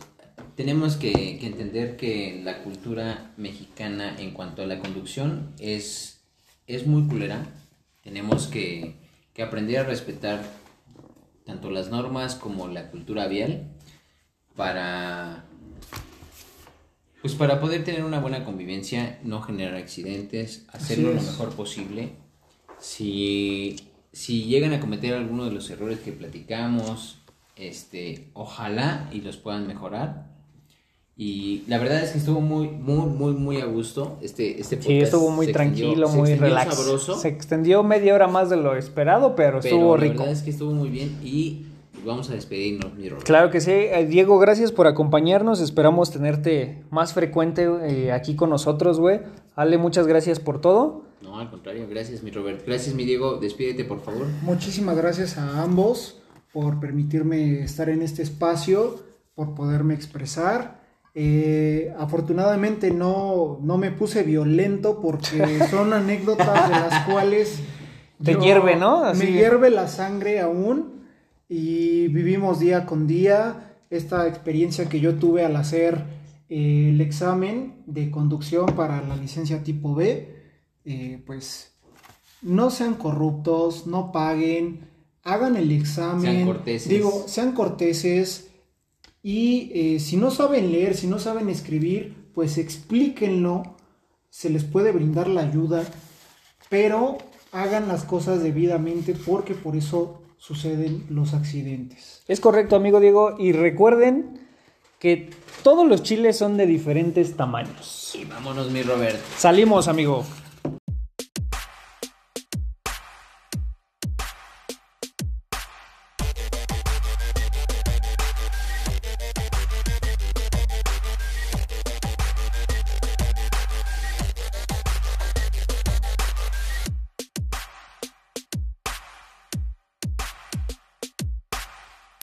Tenemos que, que entender que la cultura mexicana en cuanto a la conducción es, es muy culera. Tenemos que, que aprender a respetar tanto las normas como la cultura vial para... Pues para poder tener una buena convivencia, no generar accidentes, hacerlo lo mejor posible. Si, si llegan a cometer alguno de los errores que platicamos, este, ojalá y los puedan mejorar. Y la verdad es que estuvo muy, muy, muy, muy a gusto. Este, este Sí, podcast estuvo muy se extendió- tranquilo, se muy extendió relax. sabroso, Se extendió media hora más de lo esperado, pero, pero estuvo la rico. verdad es que estuvo muy bien y vamos a despedirnos, mi Robert. Claro que sí. Eh, Diego, gracias por acompañarnos. Esperamos tenerte más frecuente eh, aquí con nosotros, güey. Ale, muchas gracias por todo. No, al contrario, gracias, mi Robert. Gracias, mi Diego. Despídete, por favor. Muchísimas gracias a ambos por permitirme estar en este espacio, por poderme expresar. Eh, afortunadamente no, no me puse violento porque (laughs) son anécdotas de las cuales (laughs) Te hierve, ¿no? Así. Me hierve la sangre aún y vivimos día con día esta experiencia que yo tuve al hacer eh, el examen de conducción para la licencia tipo B. eh, pues no sean corruptos, no paguen, hagan el examen. Sean corteses. Digo, sean corteses. Y eh, si no saben leer, si no saben escribir, pues explíquenlo. Se les puede brindar la ayuda. Pero hagan las cosas debidamente porque por eso suceden los accidentes. Es correcto, amigo Diego. Y recuerden que todos los chiles son de diferentes tamaños. Y vámonos, mi Robert. Salimos, amigo.